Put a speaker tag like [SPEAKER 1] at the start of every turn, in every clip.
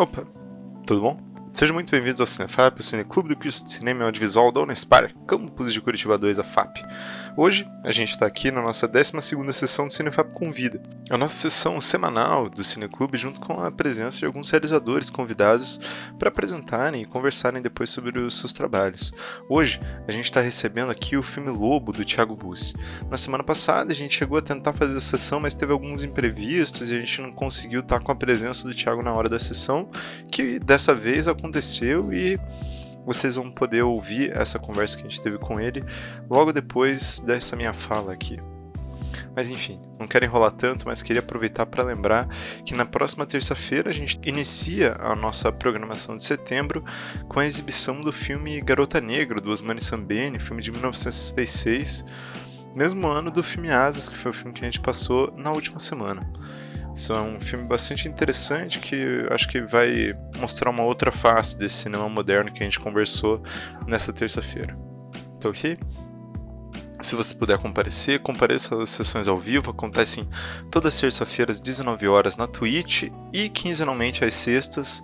[SPEAKER 1] Opa, tudo bom? Sejam muito bem-vindos ao Cinefap, o Cineclube do curso de Cinema e Audiovisual da Unespar, campus de Curitiba 2, a FAP. Hoje, a gente está aqui na nossa 12ª sessão do Cinefap Convida, a nossa sessão semanal do Cineclube junto com a presença de alguns realizadores convidados para apresentarem e conversarem depois sobre os seus trabalhos. Hoje, a gente está recebendo aqui o filme Lobo, do Thiago Bussi. Na semana passada, a gente chegou a tentar fazer a sessão, mas teve alguns imprevistos e a gente não conseguiu estar com a presença do Thiago na hora da sessão, que dessa vez aconteceu e vocês vão poder ouvir essa conversa que a gente teve com ele logo depois dessa minha fala aqui. Mas enfim, não quero enrolar tanto, mas queria aproveitar para lembrar que na próxima terça-feira a gente inicia a nossa programação de setembro com a exibição do filme Garota Negra, do Osmani Sambeni, filme de 1966, mesmo ano do filme Asas, que foi o filme que a gente passou na última semana. Isso é um filme bastante interessante que acho que vai mostrar uma outra face desse cinema moderno que a gente conversou nessa terça-feira. Tá ok? Se você puder comparecer, compareça às sessões ao vivo, acontecem todas as terças-feiras, 19 horas na Twitch e quinzenalmente às sextas,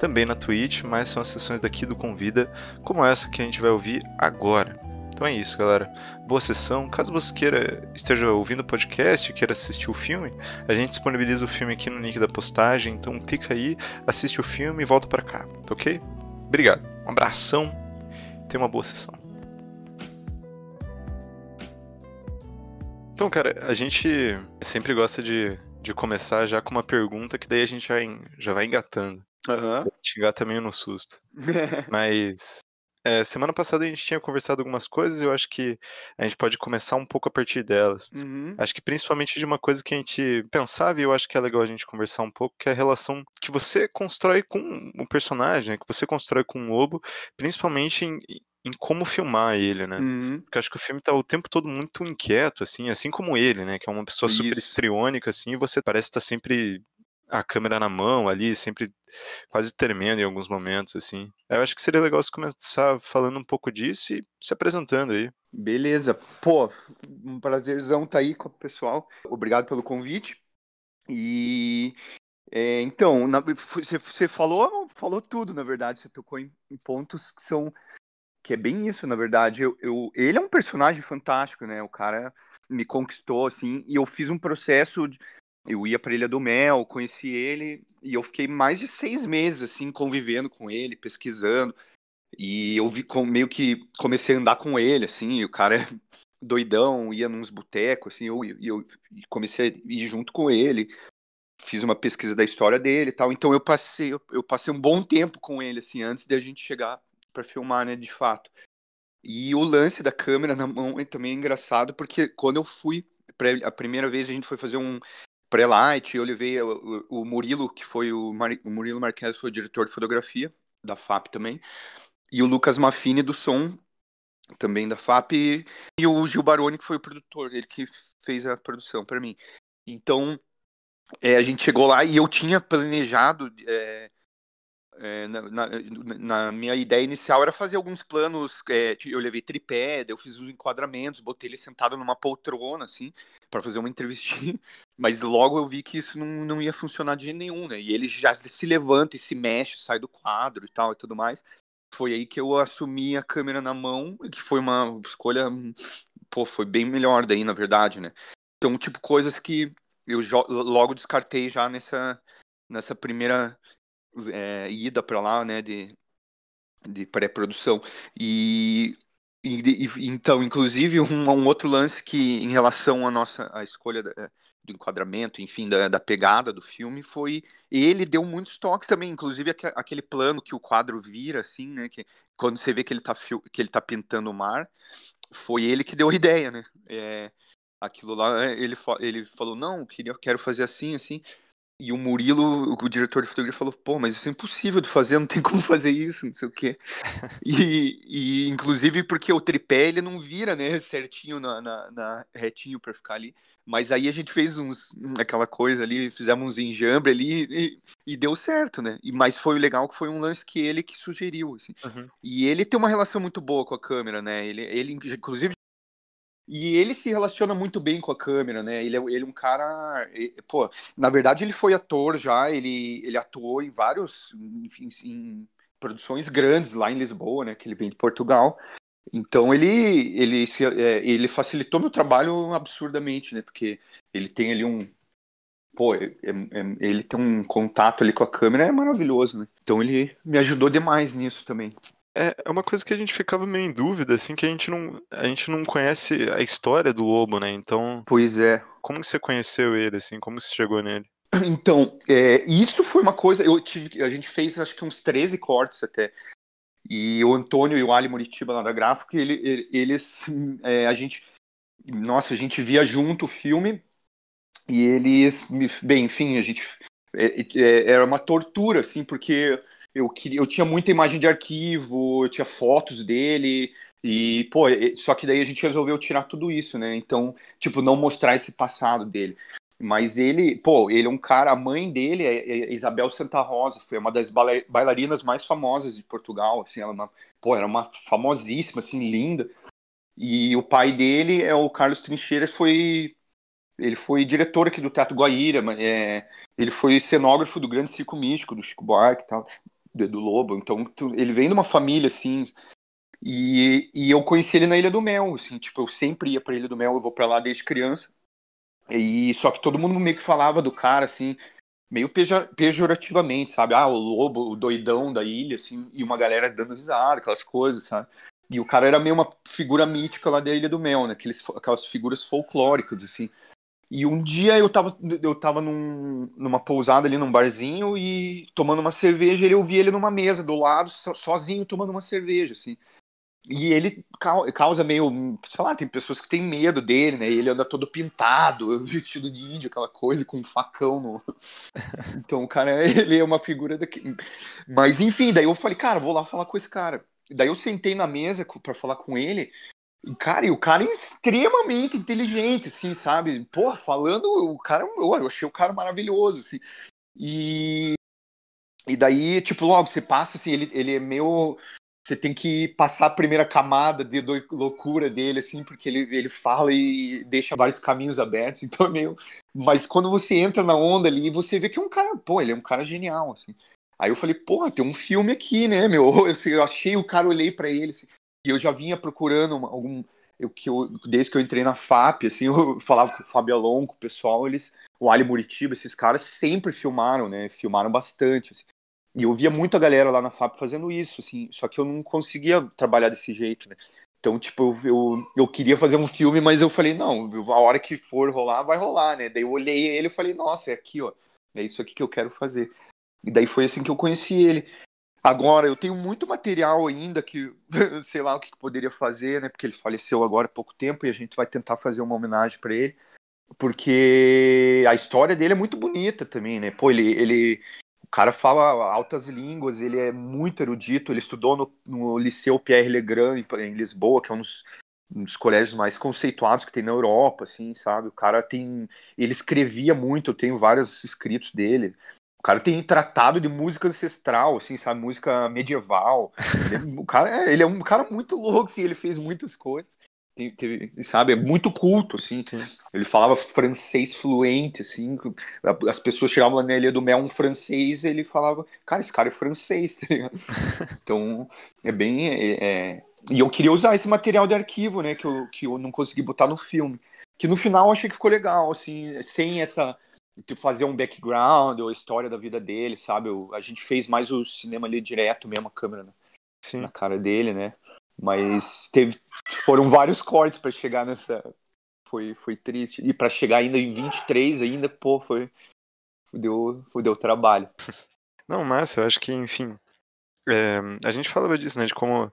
[SPEAKER 1] também na Twitch, mas são as sessões daqui do Convida, como essa que a gente vai ouvir agora. Então é isso, galera. Boa sessão. Caso você queira esteja ouvindo o podcast e queira assistir o filme, a gente disponibiliza o filme aqui no link da postagem. Então clica aí, assiste o filme e volta para cá, tá ok? Obrigado. Um abração. Tenha uma boa sessão. Então, cara, a gente sempre gosta de, de começar já com uma pergunta que daí a gente já, já vai engatando.
[SPEAKER 2] Uhum.
[SPEAKER 1] A gente engata meio no susto. Mas é, semana passada a gente tinha conversado algumas coisas e eu acho que a gente pode começar um pouco a partir delas.
[SPEAKER 2] Uhum.
[SPEAKER 1] Acho que principalmente de uma coisa que a gente pensava e eu acho que é legal a gente conversar um pouco, que é a relação que você constrói com o personagem, né, que você constrói com o lobo, principalmente em, em como filmar ele, né?
[SPEAKER 2] Uhum.
[SPEAKER 1] Porque acho que o filme tá o tempo todo muito inquieto, assim, assim como ele, né? Que é uma pessoa super
[SPEAKER 2] Isso.
[SPEAKER 1] histriônica, assim, e você parece estar sempre a câmera na mão ali, sempre quase tremendo em alguns momentos, assim. Eu acho que seria legal você começar falando um pouco disso e se apresentando aí.
[SPEAKER 2] Beleza. Pô, um prazerzão estar aí com o pessoal. Obrigado pelo convite. E é, então, na- você, falou, falou tudo, na verdade. Você tocou em, em pontos que são que é bem isso, na verdade. Eu, eu- ele é um personagem fantástico, né? O cara me conquistou assim, e eu fiz um processo. Eu ia para Ilha do Mel, conheci ele e eu fiquei mais de seis meses assim convivendo com ele, pesquisando. E eu vi com- meio que comecei a andar com ele, assim, e o cara é doidão, ia nos botecos, assim, eu, eu comecei a ir junto com ele, fiz uma pesquisa da história dele e tal, então eu passei, eu, eu passei um bom tempo com ele, assim, antes de a gente chegar para filmar, né, de fato. E o lance da câmera na mão é também engraçado, porque quando eu fui, a primeira vez a gente foi fazer um pré-light, eu levei o, o- Murilo, que foi o, Mari- o Murilo Marques, foi o diretor de fotografia da FAP também, e o Lucas Maffini do som, também da FAP, e o Gil Baroni, que foi o produtor, ele que fez a produção para mim. Então, é, a gente chegou lá e eu tinha planejado, é, é, na, na- na minha ideia inicial era fazer alguns planos, é, eu levei tripé, eu fiz os enquadramentos, botei ele sentado numa poltrona, assim, para fazer uma entrevistinha, mas logo eu vi que isso não, não ia funcionar de jeito nenhum, né? E ele já se levanta e se mexe, sai do quadro e tal e tudo mais. Foi aí que eu assumi a câmera na mão, que foi uma escolha, pô, foi bem melhor daí, na verdade, né? Então, tipo, coisas que eu logo descartei já nessa, nessa primeira é, ida para lá, né, de, de pré-produção. E, e, e- então, inclusive, um, um outro lance que, em relação à nossa à escolha da- do enquadramento, enfim, da, da pegada do filme, foi ele deu muitos toques também, inclusive aque- aquele plano que o quadro vira, assim, né, que quando você vê que ele tá, fil- que ele tá pintando o mar, foi ele que deu a ideia, né? É, aquilo lá, ele, ele falou, não, queria, quero fazer assim, assim. E o Murilo, o diretor de fotografia, falou: pô, mas isso é impossível de fazer, não tem como fazer isso, não sei o quê. E, e inclusive porque o tripé ele não vira, né, certinho na, na, na- retinho pra ficar ali. Mas aí a gente fez uns aquela coisa ali, fizemos uns enjambre ali e, e deu certo, né? E mas foi legal que foi um lance que ele que sugeriu, assim.
[SPEAKER 1] Uhum.
[SPEAKER 2] E ele tem uma relação muito boa com a câmera, né? Ele, ele inclusive E ele se relaciona muito bem com a câmera, né? Ele é, ele é um cara. Pô, na verdade, ele foi ator já, ele, ele atuou em vários. Enfim, em produções grandes lá em Lisboa, né? Que ele vem de Portugal. Então ele, ele, se, é, ele facilitou meu trabalho absurdamente, né? Porque ele tem ali um. Pô, é, é, é, ele tem um contato ali com a câmera, é maravilhoso, né? Então ele me ajudou demais nisso também.
[SPEAKER 1] É, é uma coisa que a gente ficava meio em dúvida, assim, que a gente não, a gente não conhece a história do Lobo, né? Então.
[SPEAKER 2] Pois é.
[SPEAKER 1] Como que você conheceu ele, assim? Como você chegou nele?
[SPEAKER 2] Então, é, isso foi uma coisa. Eu tive, a gente fez acho que uns 13 cortes até. E o Antônio e o Ali Muritiba lá da Gráfica, ele, eles. É, a gente. Nossa, a gente via junto o filme e eles. Bem, enfim, a gente. É, é, era uma tortura, assim, porque eu queria, eu tinha muita imagem de arquivo, eu tinha fotos dele e pô, só que daí a gente resolveu tirar tudo isso, né? Então, tipo, não mostrar esse passado dele. Mas ele, pô, ele é um cara, a mãe dele é, é Isabel Santa Rosa, foi uma das bailarinas mais famosas de Portugal, assim, ela, é pô, era uma famosíssima, assim, linda. E o pai dele é o Carlos Trincheiras, foi ele foi diretor aqui do Teatro Guaíra, é, ele foi cenógrafo do Grande Circo Místico, do Chico Buarque e tal do Lobo. Então, ele vem de uma família, assim. E, e eu conheci ele na Ilha do Mel, assim. Tipo, eu sempre ia pra Ilha do Mel, eu vou pra lá desde criança. E só que todo mundo meio que falava do cara, assim, meio pejorativamente, sabe? Ah, o lobo, o doidão da ilha, assim, e uma galera dando risada, aquelas coisas, sabe? E o cara era meio uma figura mítica lá da Ilha do Mel, né? Aqueles, aquelas figuras folclóricas, assim. E um dia eu tava, eu tava num, numa pousada ali num barzinho e tomando uma cerveja, e eu vi ele numa mesa do lado, sozinho, tomando uma cerveja, assim. E ele causa meio, sei lá, tem pessoas que têm medo dele, né? Ele anda todo pintado, vestido de índio, aquela coisa, com um facão no. Então, o cara, ele é uma figura daqui. Mas, enfim, daí eu falei, cara, vou lá falar com esse cara. Daí eu sentei na mesa para falar com ele, Cara, e o cara é extremamente inteligente, assim, sabe? Pô, falando, o cara, eu achei o cara maravilhoso, assim. E, e daí, tipo, logo, você passa, assim, ele, ele é meio. Você tem que passar a primeira camada de loucura dele, assim, porque ele, ele fala e deixa vários caminhos abertos, então é meio. Mas quando você entra na onda ali, você vê que é um cara, pô, ele é um cara genial, assim. Aí eu falei, pô, tem um filme aqui, né, meu? Eu, eu achei o cara, olhei para ele, assim, e eu já vinha procurando uma, algum. Eu, que eu, desde que eu entrei na FAP, assim, eu falava com o Fábio Alon, com o pessoal, eles. O Ali Muritiba, esses caras sempre filmaram, né? Filmaram bastante. Assim. E eu via muita galera lá na FAP fazendo isso, assim, só que eu não conseguia trabalhar desse jeito, né? Então, tipo, eu, eu queria fazer um filme, mas eu falei, não, a hora que for rolar, vai rolar, né? Daí eu olhei ele e falei, nossa, é aqui, ó. É isso aqui que eu quero fazer. E daí foi assim que eu conheci ele. Agora, eu tenho muito material ainda que, sei lá o que poderia fazer, né? Porque ele faleceu agora há pouco tempo e a gente vai tentar fazer uma homenagem para ele. Porque a história dele é muito bonita também, né? Pô, ele, ele. O cara fala altas línguas, ele é muito erudito, ele estudou no, no Liceu Pierre Legrand, em Lisboa, que é um dos, um dos colégios mais conceituados que tem na Europa, assim, sabe? O cara tem. Ele escrevia muito, eu tenho vários escritos dele cara tem tratado de música ancestral, assim, sabe? Música medieval. Ele, o cara, é, ele é um cara muito louco, assim, ele fez muitas coisas. Tem, teve, sabe, é muito culto, assim. Sim. Ele falava francês fluente, assim. As pessoas chegavam na Ilha do Mel, um francês, ele falava, cara, esse cara é francês, tá ligado? Então, é bem. É, é... E eu queria usar esse material de arquivo, né, que eu, que eu não consegui botar no filme. Que no final eu achei que ficou legal, assim, sem essa fazer um background ou a história da vida dele, sabe? a gente fez mais o cinema ali direto mesmo, a câmera na, na cara dele, né? Mas teve, foram vários cortes para chegar nessa. Foi, foi triste. E para chegar ainda em 23 ainda, pô, foi. Deu, deu trabalho.
[SPEAKER 1] Não, massa, eu acho que, enfim. É, a gente falava disso, né? De como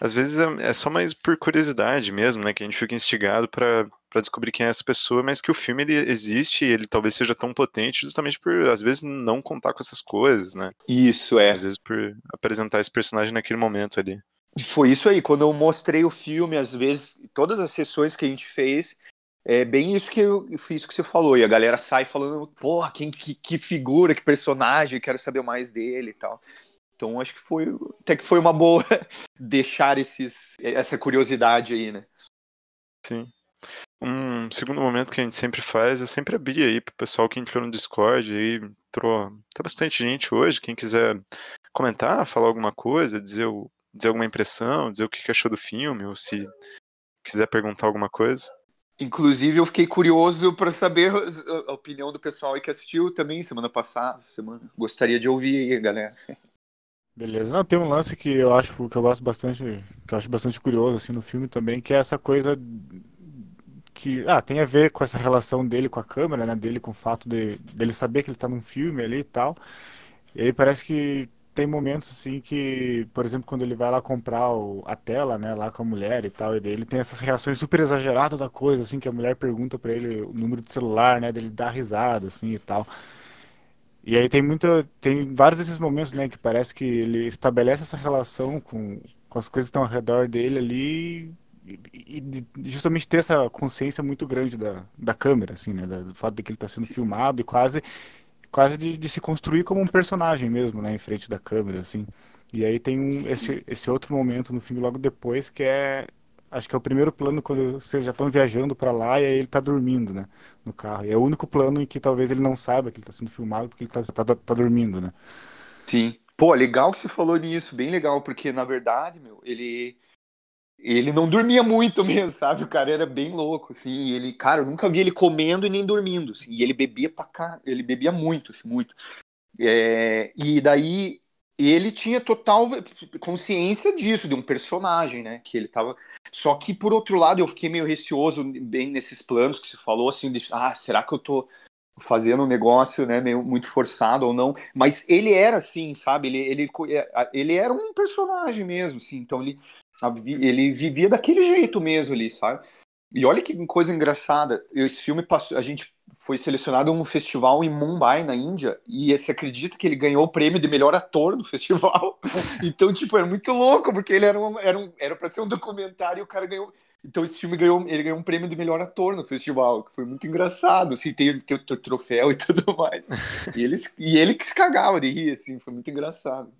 [SPEAKER 1] às vezes é, é, só mais por curiosidade mesmo, né? Que a gente fica instigado para descobrir quem é essa pessoa, mas que o filme ele existe e ele talvez seja tão potente justamente por, às vezes, não contar com essas coisas, né?
[SPEAKER 2] Isso, é.
[SPEAKER 1] Às vezes por apresentar esse personagem naquele momento ali.
[SPEAKER 2] Foi isso aí, quando eu mostrei o filme, às vezes, todas as sessões que a gente fez, é bem isso que eu fiz que você falou. E a galera sai falando, porra, quem, que, que figura, que personagem, quero saber mais dele e tal. Então acho que foi até que foi uma boa deixar esses, essa curiosidade aí, né?
[SPEAKER 1] Sim. Um segundo momento que a gente sempre faz é sempre abrir aí pro pessoal que entrou no Discord aí, entrou. Tá bastante gente hoje. Quem quiser comentar, falar alguma coisa, dizer, dizer alguma impressão, dizer o que achou do filme, ou se quiser perguntar alguma coisa.
[SPEAKER 2] Inclusive, eu fiquei curioso para saber a opinião do pessoal aí que assistiu também semana passada. Semana. Gostaria de ouvir aí, galera.
[SPEAKER 3] Beleza. Não, tem um lance que eu acho que eu gosto bastante, que eu acho bastante curioso assim no filme também, que é essa coisa que ah, tem a ver com essa relação dele com a câmera, né, dele com o fato de dele saber que ele está num filme ali e tal. E aí parece que tem momentos assim que, por exemplo, quando ele vai lá comprar o, a tela, né, lá com a mulher e tal, e ele tem essas reações super exageradas da coisa, assim, que a mulher pergunta para ele o número de celular, né, dele dá risada, assim, e tal. E aí tem muita, tem vários desses momentos, né, que parece que ele estabelece essa relação com, com as coisas que estão ao redor dele ali e, e justamente ter essa consciência muito grande da, da câmera, assim, né, do fato de que ele está sendo filmado e quase quase de, de, se construir como um personagem mesmo, né, em frente da câmera, assim. E aí tem um, esse, esse outro momento no filme logo depois que é, acho que é o primeiro plano quando vocês já estão viajando para lá e aí ele tá dormindo, né, no carro. E é o único plano em que talvez ele não saiba que ele tá sendo filmado porque ele tá, tá, tá dormindo, né.
[SPEAKER 2] Sim. Pô, legal que você falou nisso, bem legal, porque na verdade, meu, ele ele não dormia muito mesmo, sabe? O cara era bem louco, assim. ele, cara, eu nunca vi ele comendo e nem dormindo, assim. E ele bebia pra cá, ele bebia muito, assim, muito. É, e daí ele tinha total consciência disso, de um personagem, né? Que ele tava. Só que por outro lado, eu fiquei meio receoso bem nesses planos que você falou, assim, de, ah, será que eu tô fazendo um negócio, né, meio muito forçado ou não? Mas ele era assim, sabe? Ele, ele, ele era um personagem mesmo, assim. Então ele ele vivia daquele jeito mesmo ali, sabe? E olha que coisa engraçada. Esse filme passou, a gente foi selecionado a um festival em Mumbai, na Índia, e você acredita que ele ganhou o prêmio de melhor ator no festival? então, tipo, era muito louco, porque ele era um, era um, era para ser um documentário e o cara ganhou. Então esse filme ganhou, ele ganhou um prêmio de melhor ator no festival, que foi muito engraçado, assim, tem, tem o troféu e tudo mais. E, eles, e ele que se cagava de rir, assim, foi muito engraçado.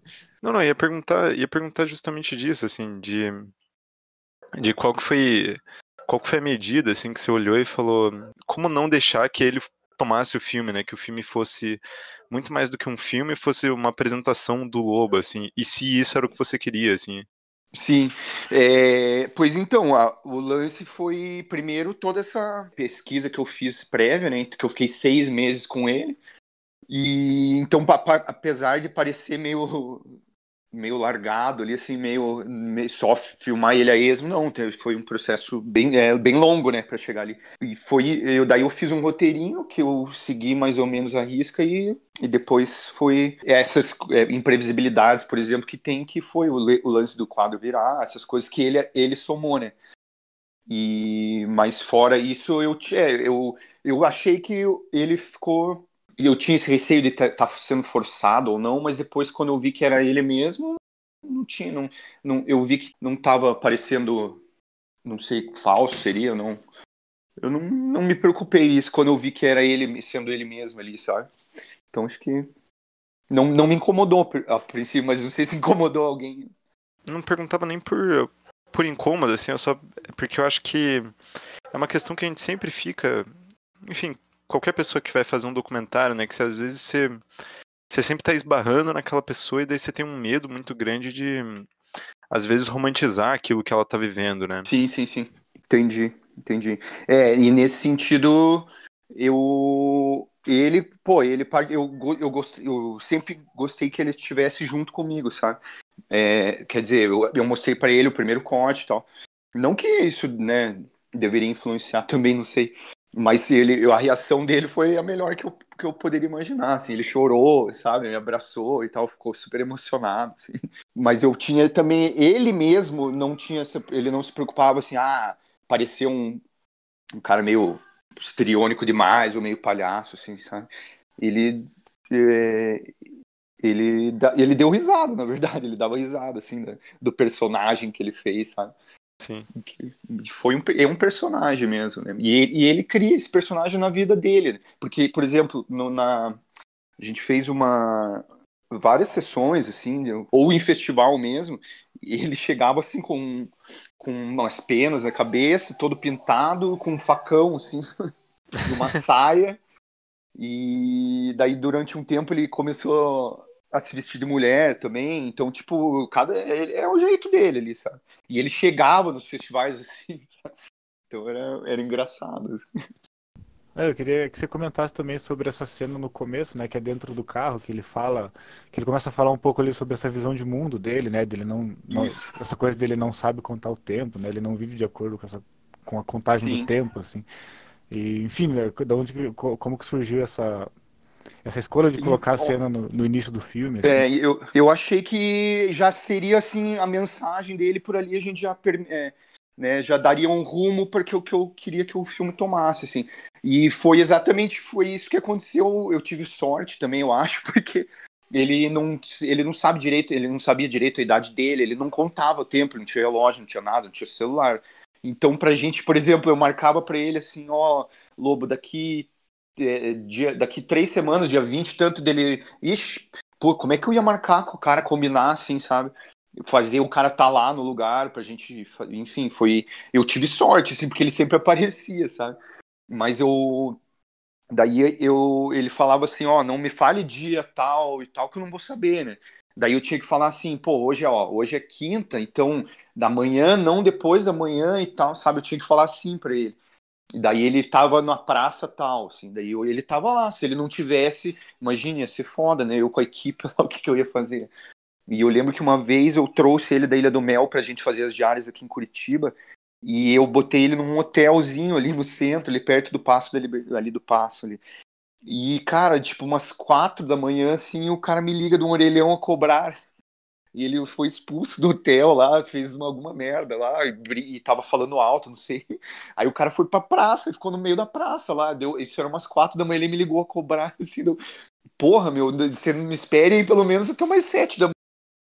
[SPEAKER 1] Não, não, ia perguntar, ia perguntar justamente disso, assim, de, de qual que foi qual foi a medida assim que você olhou e falou como não deixar que ele tomasse o filme, né? Que o filme fosse muito mais do que um filme, fosse uma apresentação do lobo, assim. E se isso era o que você queria, assim?
[SPEAKER 2] Sim, é, pois então, a, o lance foi primeiro toda essa pesquisa que eu fiz prévia, né? Que eu fiquei seis meses com ele. E então, apesar de parecer meio meio largado ali, assim, meio, meio só filmar ele a esmo, não, foi um processo bem, é, bem longo, né, para chegar ali. E foi, eu, daí eu fiz um roteirinho que eu segui mais ou menos a risca e, e depois foi essas é, imprevisibilidades, por exemplo, que tem, que foi o, o, lance do quadro virar, essas coisas que ele, ele somou, né. E, mas fora isso, eu, é, eu, eu achei que ele ficou eu tinha esse receio de estar tá, tá sendo forçado ou não, mas depois quando eu vi que era ele mesmo, não tinha, não, não eu vi que não estava parecendo, não sei, falso seria, não. Eu não, não me preocupei isso quando eu vi que era ele sendo ele mesmo ali, sabe? Então acho que não, não me incomodou a princípio, mas não sei se incomodou alguém.
[SPEAKER 1] Não perguntava nem por, por incômodo, assim, eu só. Porque eu acho que é uma questão que a gente sempre fica. Enfim, qualquer pessoa que vai fazer um documentário, né? Que às vezes você, você sempre tá esbarrando naquela pessoa e daí você tem um medo muito grande de, às vezes, romantizar aquilo que ela tá vivendo, né?
[SPEAKER 2] Sim, sim, sim. Entendi, entendi. É, e nesse sentido, eu. Ele, pô, ele. Eu, eu, gostei, eu sempre gostei que ele estivesse junto comigo, sabe? É, quer dizer, eu, eu mostrei para ele o primeiro corte e tal. Não que isso, né, deveria influenciar também, não sei. Mas ele, a reação dele foi a melhor que eu, que eu poderia imaginar, assim, ele chorou, sabe, me abraçou e tal, ficou super emocionado, assim. Mas eu tinha também, ele mesmo não tinha, ele não se preocupava, assim, ah, parecia um, um cara meio estriônico demais, ou meio palhaço, assim, sabe. Ele, é, ele, ele deu risada, na verdade, ele dava risada, assim, do personagem que ele fez, sabe.
[SPEAKER 1] Sim.
[SPEAKER 2] Foi um, é um personagem mesmo, né? E, e ele cria esse personagem na vida dele. Né? Porque, por exemplo, no, na, a gente fez uma várias sessões, assim, ou em festival mesmo, E ele chegava assim com, com umas penas na cabeça, todo pintado, com um facão, assim, uma saia. E daí, durante um tempo, ele começou a se vestir de mulher também. Então, tipo, cada é, é o jeito dele ali, sabe? E ele chegava nos festivais assim, sabe? Então era, era engraçado. Assim.
[SPEAKER 3] É, eu queria que você comentasse também sobre essa cena no começo, né, que é dentro do carro, que ele fala, que ele começa a falar um pouco ali sobre essa visão de mundo dele, né, dele não, não essa coisa dele não sabe contar o tempo, né, ele não vive de acordo com essa com a contagem Sim. do tempo, assim. E, enfim, né, da onde como que surgiu essa essa escolha de colocar a cena no, no início do filme?
[SPEAKER 2] Assim. É, eu, eu achei que já seria assim a mensagem dele por ali a gente já é, né, já daria um rumo para que o que eu queria que o filme tomasse, assim. E foi exatamente foi isso que aconteceu. Eu tive sorte também, eu acho, porque ele não, ele não sabe direito, ele não sabia direito a idade dele, ele não contava o tempo, não tinha relógio, não tinha nada, não tinha celular. Então, pra gente, por exemplo, eu marcava para ele assim, ó, Lobo, daqui é, dia, daqui três semanas, dia 20, tanto dele. Ixi, pô, como é que eu ia marcar com o cara, combinar assim, sabe? fazer o cara estar tá lá no lugar pra gente, enfim, foi, eu tive sorte, assim, porque ele sempre aparecia, sabe? Mas eu, daí eu, ele falava assim, ó, não me fale dia tal e tal, que eu não vou saber, né? Daí eu tinha que falar assim, pô, hoje é, ó, hoje é quinta, então da manhã, não depois da manhã e tal, sabe? Eu tinha que falar assim para ele. E daí ele tava na praça tal, assim, daí eu, ele tava lá. Se ele não tivesse, imagine, ia ser foda, né? Eu com a equipe lá, o que, que eu ia fazer? E eu lembro que uma vez eu trouxe ele da Ilha do Mel pra gente fazer as diárias aqui em Curitiba. E eu botei ele num hotelzinho ali no centro, ali perto do Passo da ali do Passo ali. E, cara, tipo, umas quatro da manhã, assim, o cara me liga de um orelhão a cobrar. E ele foi expulso do hotel lá, fez uma, alguma merda lá, e, e tava falando alto, não sei. Aí o cara foi pra praça, ficou no meio da praça lá. Deu, isso era umas quatro da manhã, ele me ligou a cobrar, assim, deu, porra, meu, você não me espere aí pelo menos até umas sete da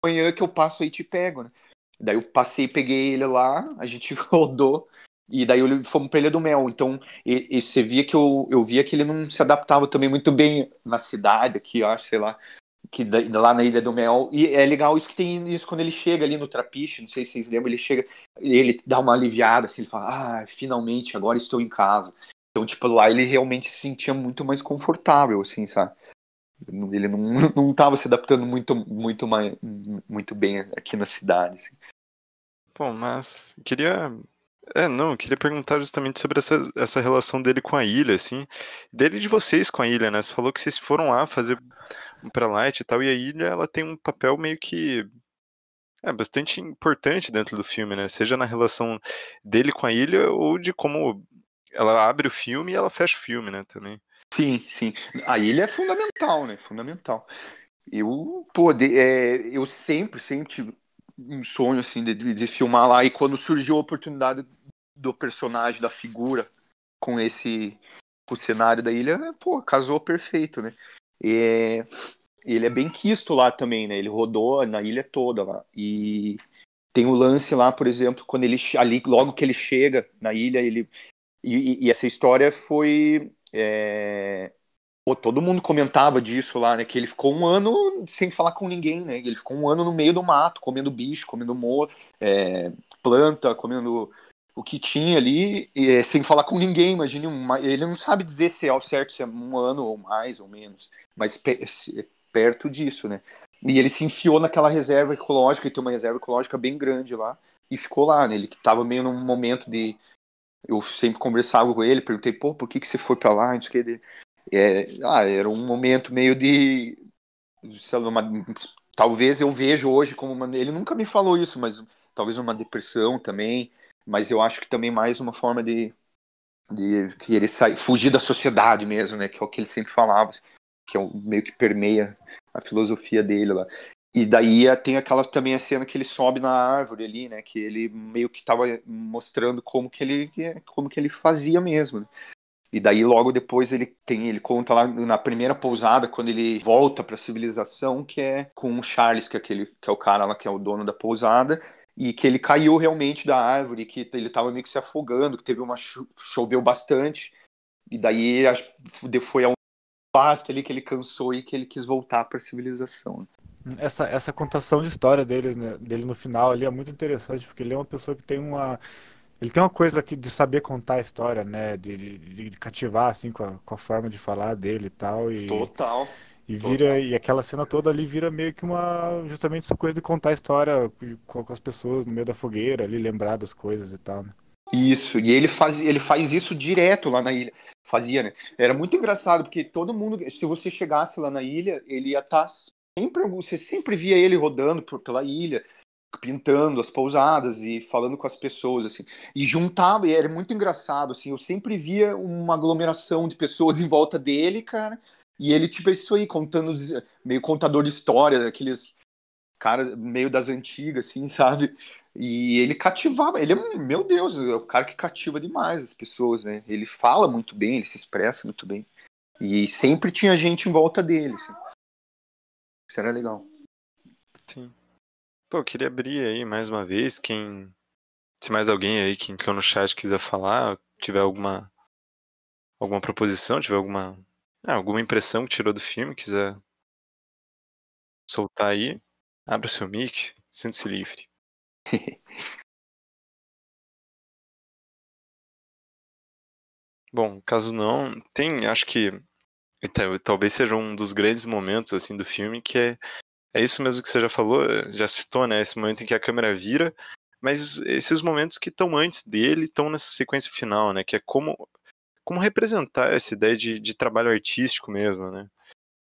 [SPEAKER 2] manhã que eu passo aí e te pego, né? Daí eu passei, peguei ele lá, a gente rodou, e daí eu fomos pra Ilha do Mel. Então, e, e você via que eu, eu via que ele não se adaptava também muito bem na cidade aqui, acho, sei lá. Que da, lá na Ilha do Mel. E é legal isso que tem isso quando ele chega ali no Trapiche, não sei se vocês lembram, ele chega, ele dá uma aliviada, assim, ele fala, ah, finalmente, agora estou em casa. Então, tipo, lá ele realmente se sentia muito mais confortável, assim, sabe? Ele não, não estava se adaptando muito, muito, mais, muito bem aqui na cidade. Assim.
[SPEAKER 1] Bom, mas queria. É, não, queria perguntar justamente sobre essa, essa relação dele com a ilha, assim. Dele e de vocês com a ilha, né? Você falou que vocês foram lá fazer um prelite e tal, e a ilha, ela tem um papel meio que. É bastante importante dentro do filme, né? Seja na relação dele com a ilha ou de como ela abre o filme e ela fecha o filme, né? Também.
[SPEAKER 2] Sim, sim. A ilha é fundamental, né? Fundamental. Eu, pô, de, é, eu sempre, sempre um sonho, assim, de, de, filmar lá. E quando surgiu a oportunidade do personagem, da figura, com esse com o cenário da ilha, pô, casou perfeito, né? E, ele é bem quisto lá também, né? Ele rodou na ilha toda lá. E tem o lance lá, por exemplo, quando ele ali logo que ele chega na ilha, ele e, e essa história foi é... Pô, todo mundo comentava disso lá, né? Que ele ficou um ano sem falar com ninguém, né? Ele ficou um ano no meio do mato, comendo bicho, comendo mo é, planta, comendo o que tinha ali, e, sem falar com ninguém. Imagine, uma... ele não sabe dizer se é ao certo se é um ano ou mais ou menos, mas pe perto disso, né? E ele se enfiou naquela reserva ecológica, e tem uma reserva ecológica bem grande lá, e ficou lá, né? Ele que estava meio num momento de eu sempre conversava com ele, perguntei, pô, por que, que você foi para lá? Não sei o que. É, ah, era um momento meio de. Uma, talvez eu vejo hoje como uma. Ele nunca me falou isso, mas talvez uma depressão também. Mas eu acho que também mais uma forma de, de querer sair, fugir da sociedade mesmo, né? Que é o que ele sempre falava, que é o, meio que permeia a filosofia dele lá. E daí é, tem aquela também a cena que ele sobe na árvore ali, né? Que ele meio que estava mostrando como que ele como que ele fazia mesmo. Né? E daí logo depois ele tem ele conta lá na primeira pousada quando ele volta para a civilização que é com o Charles que é aquele que é o cara lá que é o dono da pousada e que ele caiu realmente da árvore, que ele estava meio que se afogando, que teve uma cho choveu bastante. E daí foi a um basta ali que ele cansou e que ele quis voltar para a civilização.
[SPEAKER 3] Essa, essa contação de história deles, né, dele no final ali é muito interessante, porque ele é uma pessoa que tem uma. Ele tem uma coisa aqui de saber contar a história, né? De, de, de cativar, assim, com a, com a, forma de falar dele e tal. E,
[SPEAKER 2] Total.
[SPEAKER 3] E vira. E aquela cena toda ali vira meio que uma. Justamente essa coisa de contar a história com, com as pessoas no meio da fogueira, ali, lembrar das coisas e tal, né?
[SPEAKER 2] Isso, e ele faz, ele faz isso direto lá na ilha. Fazia, né? Era muito engraçado, porque todo mundo, se você chegasse lá na ilha, ele ia estar tá sempre, você sempre via ele rodando por, pela ilha, pintando as pousadas e falando com as pessoas, assim. E juntava, e era muito engraçado, assim, eu sempre via uma aglomeração de pessoas em volta dele, cara, e ele, tipo, é isso aí, contando, meio contador de história, aqueles cara meio das antigas, assim, sabe? E ele cativava, ele é, meu Deus, é o cara que cativa demais as pessoas, né? Ele fala muito bem, ele se expressa muito bem. E sempre tinha gente em volta dele, assim. Isso era legal.
[SPEAKER 1] Sim. Pô, eu queria abrir aí mais uma vez, quem... Se mais alguém aí que entrou no chat quiser falar, tiver alguma alguma proposição, tiver alguma ah, alguma impressão que tirou do filme, quiser soltar aí, abra o seu mic, sinta-se livre. Bom, caso não, tem, acho que talvez seja um dos grandes momentos assim do filme que é é isso mesmo que você já falou, já citou, né, esse momento em que a câmera vira, mas esses momentos que estão antes dele estão nessa sequência final, né, que é como como representar essa ideia de, de trabalho artístico mesmo, né?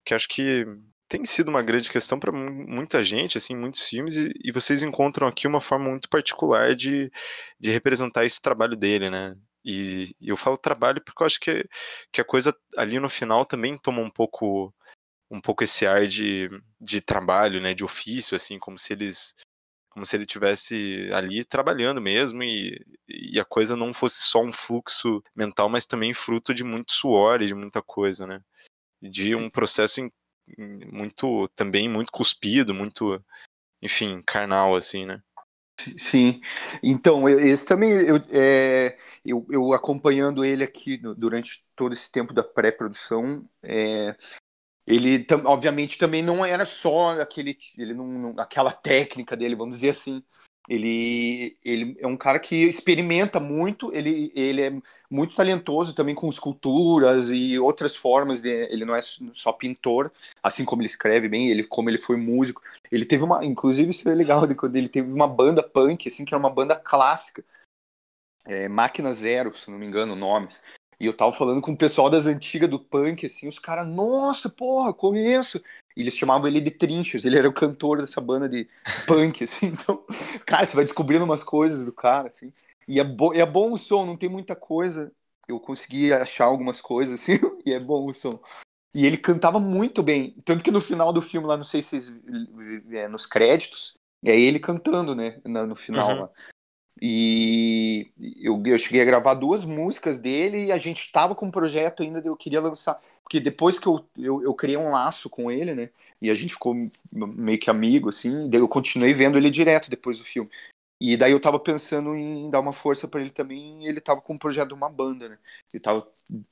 [SPEAKER 1] Que acho que tem sido uma grande questão para muita gente, assim, muitos filmes, e, e, vocês encontram aqui uma forma muito particular de, de representar esse trabalho dele, né? E, e, eu falo trabalho porque eu acho que, que a coisa ali no final também toma um pouco um pouco esse ar de, de trabalho, né, de ofício, assim, como se eles como se ele tivesse ali trabalhando mesmo e, e a coisa não fosse só um fluxo mental, mas também fruto de muito suor e de muita coisa, né? De um processo muito também muito cuspido, muito, enfim, carnal assim, né?
[SPEAKER 2] Sim, então esse também eu, é, eu, eu, acompanhando ele aqui no, durante todo esse tempo da pré-produção, é, ele obviamente também não era só aquele, ele não, não, aquela técnica dele, vamos dizer assim, ele, ele é um cara que experimenta muito, ele, ele é muito talentoso também com esculturas e outras formas, de, ele não é só pintor, assim como ele escreve bem, ele como ele foi músico. Ele teve uma, inclusive isso é legal, quando ele teve uma banda punk, assim, que era uma banda clássica, é, Máquina Zero, se não me engano o nome. E eu tava falando com o pessoal das antigas do punk, assim, os caras, nossa, porra, conheço. E eles chamavam ele de Trinchas, ele era o cantor dessa banda de punk, assim. Então, cara, você vai descobrindo umas coisas do cara, assim. E é, bo é bom o som, não tem muita coisa. Eu consegui achar algumas coisas, assim, e é bom o som. E ele cantava muito bem. Tanto que no final do filme, lá, não sei se é, nos créditos, é ele cantando, né? No final uhum. lá. E eu, eu cheguei a gravar duas músicas dele e a gente estava com um projeto ainda, eu queria lançar. Porque depois que eu, eu, eu, criei um laço com ele, né? E a gente ficou meio que amigo, assim. Daí eu continuei vendo ele direto depois do filme. E daí eu tava pensando em dar uma força para ele também. E ele tava com um projeto de uma banda, né? Ele tava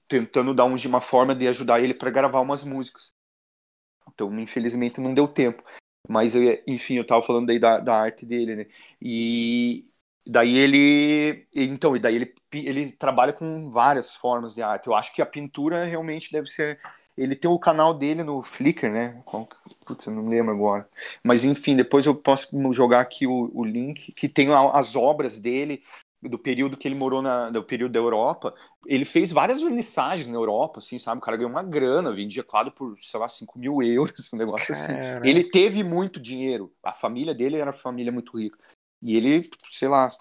[SPEAKER 2] tentando dar um, uma forma de ajudar ele para gravar umas músicas. Então, infelizmente, não deu tempo. Mas, enfim, eu tava falando daí da, da arte dele, né? E, Daí ele, então, e daí ele, ele trabalha com várias formas de arte. Eu acho que a pintura realmente deve ser. Ele tem o canal dele no Flickr, né? Putz, eu não lembro agora. Mas enfim, depois eu posso jogar aqui o, o link, que tem as obras dele do período que ele morou na, do período da Europa, ele fez várias vernissagens na Europa, assim, sabe? O cara ganhou uma grana, vendia quadro por, sei lá, 5 mil euros, um negócio assim. Ele teve muito dinheiro, a família dele era uma família muito rica. E ele, sei lá,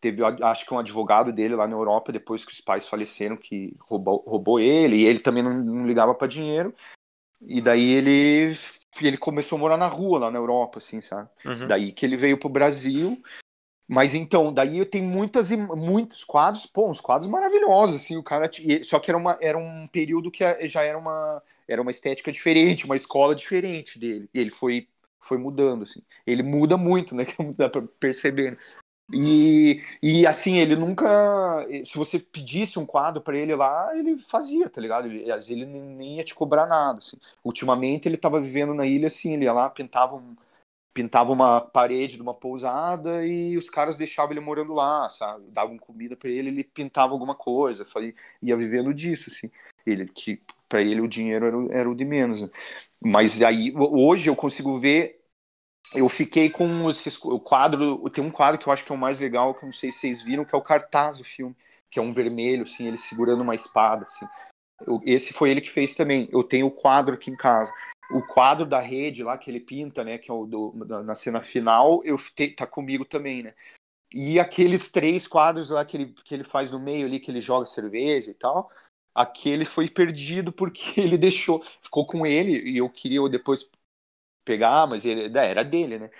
[SPEAKER 2] teve, acho que um advogado dele lá na Europa, depois que os pais faleceram, que roubou, roubou ele, e ele também não, não ligava para dinheiro. E daí ele, ele começou a morar na rua lá na Europa, assim, sabe? Uhum. Daí que ele veio pro Brasil. Mas então, daí tem muitas muitos quadros, pô, uns quadros maravilhosos, assim, o cara. Só que era, uma, era um período que já era uma, era uma estética diferente, uma escola diferente dele. E ele foi foi mudando, assim. Ele muda muito, né? Que dá pra perceber. E, e assim, ele nunca. Se você pedisse um quadro para ele lá, ele fazia, tá ligado? Ele, ele nem ia te cobrar nada. Assim. Ultimamente ele tava vivendo na ilha assim, ele ia lá, pintava, um, pintava uma parede de uma pousada e os caras deixavam ele morando lá, sabe? Davam comida para ele, ele pintava alguma coisa, foi, ia vivendo disso, assim. Ele, que para ele o dinheiro era, era o de menos. Né? Mas aí, hoje eu consigo ver eu fiquei com esses, o quadro. Tem um quadro que eu acho que é o mais legal, que eu não sei se vocês viram, que é o cartaz do filme, que é um vermelho, assim, ele segurando uma espada, assim. Eu, esse foi ele que fez também. Eu tenho o quadro aqui em casa. O quadro da rede lá que ele pinta, né, que é o do, na cena final, eu te, tá comigo também, né? E aqueles três quadros lá que ele, que ele faz no meio ali, que ele joga cerveja e tal, aquele foi perdido porque ele deixou, ficou com ele e eu queria depois pegar, mas ele é, era dele, né?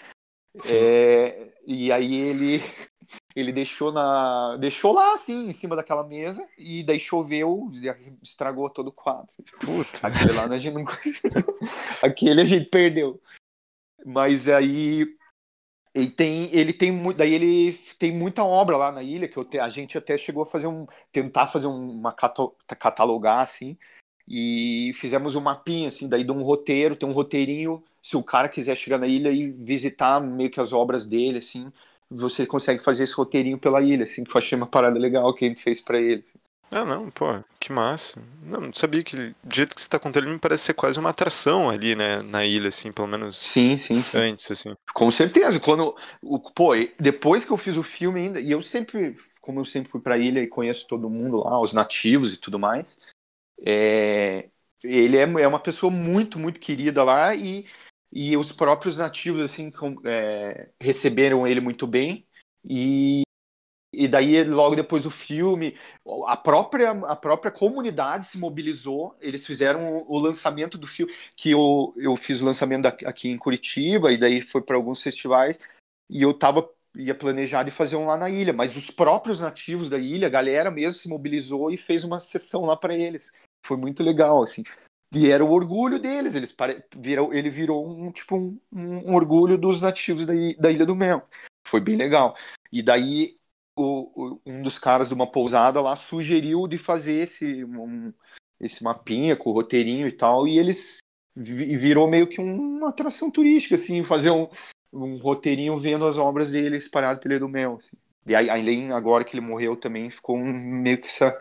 [SPEAKER 2] É, e aí ele ele deixou na deixou lá assim em cima daquela mesa e daí choveu e estragou todo o quadro. Puta. Aquele lá a gente não aquele a gente perdeu. Mas aí ele tem ele tem daí ele tem muita obra lá na ilha que eu, a gente até chegou a fazer um tentar fazer uma catalogar assim e fizemos um mapinha assim daí de um roteiro tem um roteirinho se o cara quiser chegar na ilha e visitar meio que as obras dele, assim, você consegue fazer esse roteirinho pela ilha, assim, que achei uma parada legal que a gente fez para ele. Assim.
[SPEAKER 1] Ah, não, pô, que massa. Não, não sabia que, do jeito que você tá contando, ele me parece ser quase uma atração ali, né, na ilha, assim, pelo menos.
[SPEAKER 2] Sim, sim, sim.
[SPEAKER 1] Antes, assim.
[SPEAKER 2] Com certeza. Quando, o, pô, depois que eu fiz o filme ainda, e eu sempre, como eu sempre fui pra ilha e conheço todo mundo lá, os nativos e tudo mais, é, ele é, é uma pessoa muito, muito querida lá e e os próprios nativos assim é, receberam ele muito bem e e daí logo depois do filme a própria a própria comunidade se mobilizou eles fizeram o, lançamento do filme que eu, eu fiz o lançamento aqui em Curitiba e daí foi para alguns festivais e eu tava ia planejar de fazer um lá na ilha mas os próprios nativos da ilha a galera mesmo se mobilizou e fez uma sessão lá para eles foi muito legal assim e era o orgulho deles, eles pare... viram, ele virou um tipo um, um, orgulho dos nativos da, da Ilha do Mel. Foi bem legal. E daí o, um dos caras de uma pousada lá sugeriu de fazer esse, um, esse mapinha com o roteirinho e tal, e eles virou meio que uma atração turística, assim, fazer um, um roteirinho vendo as obras dele espalhadas pela do Mel. Assim. E aí, além, agora que ele morreu também, ficou um, meio que essa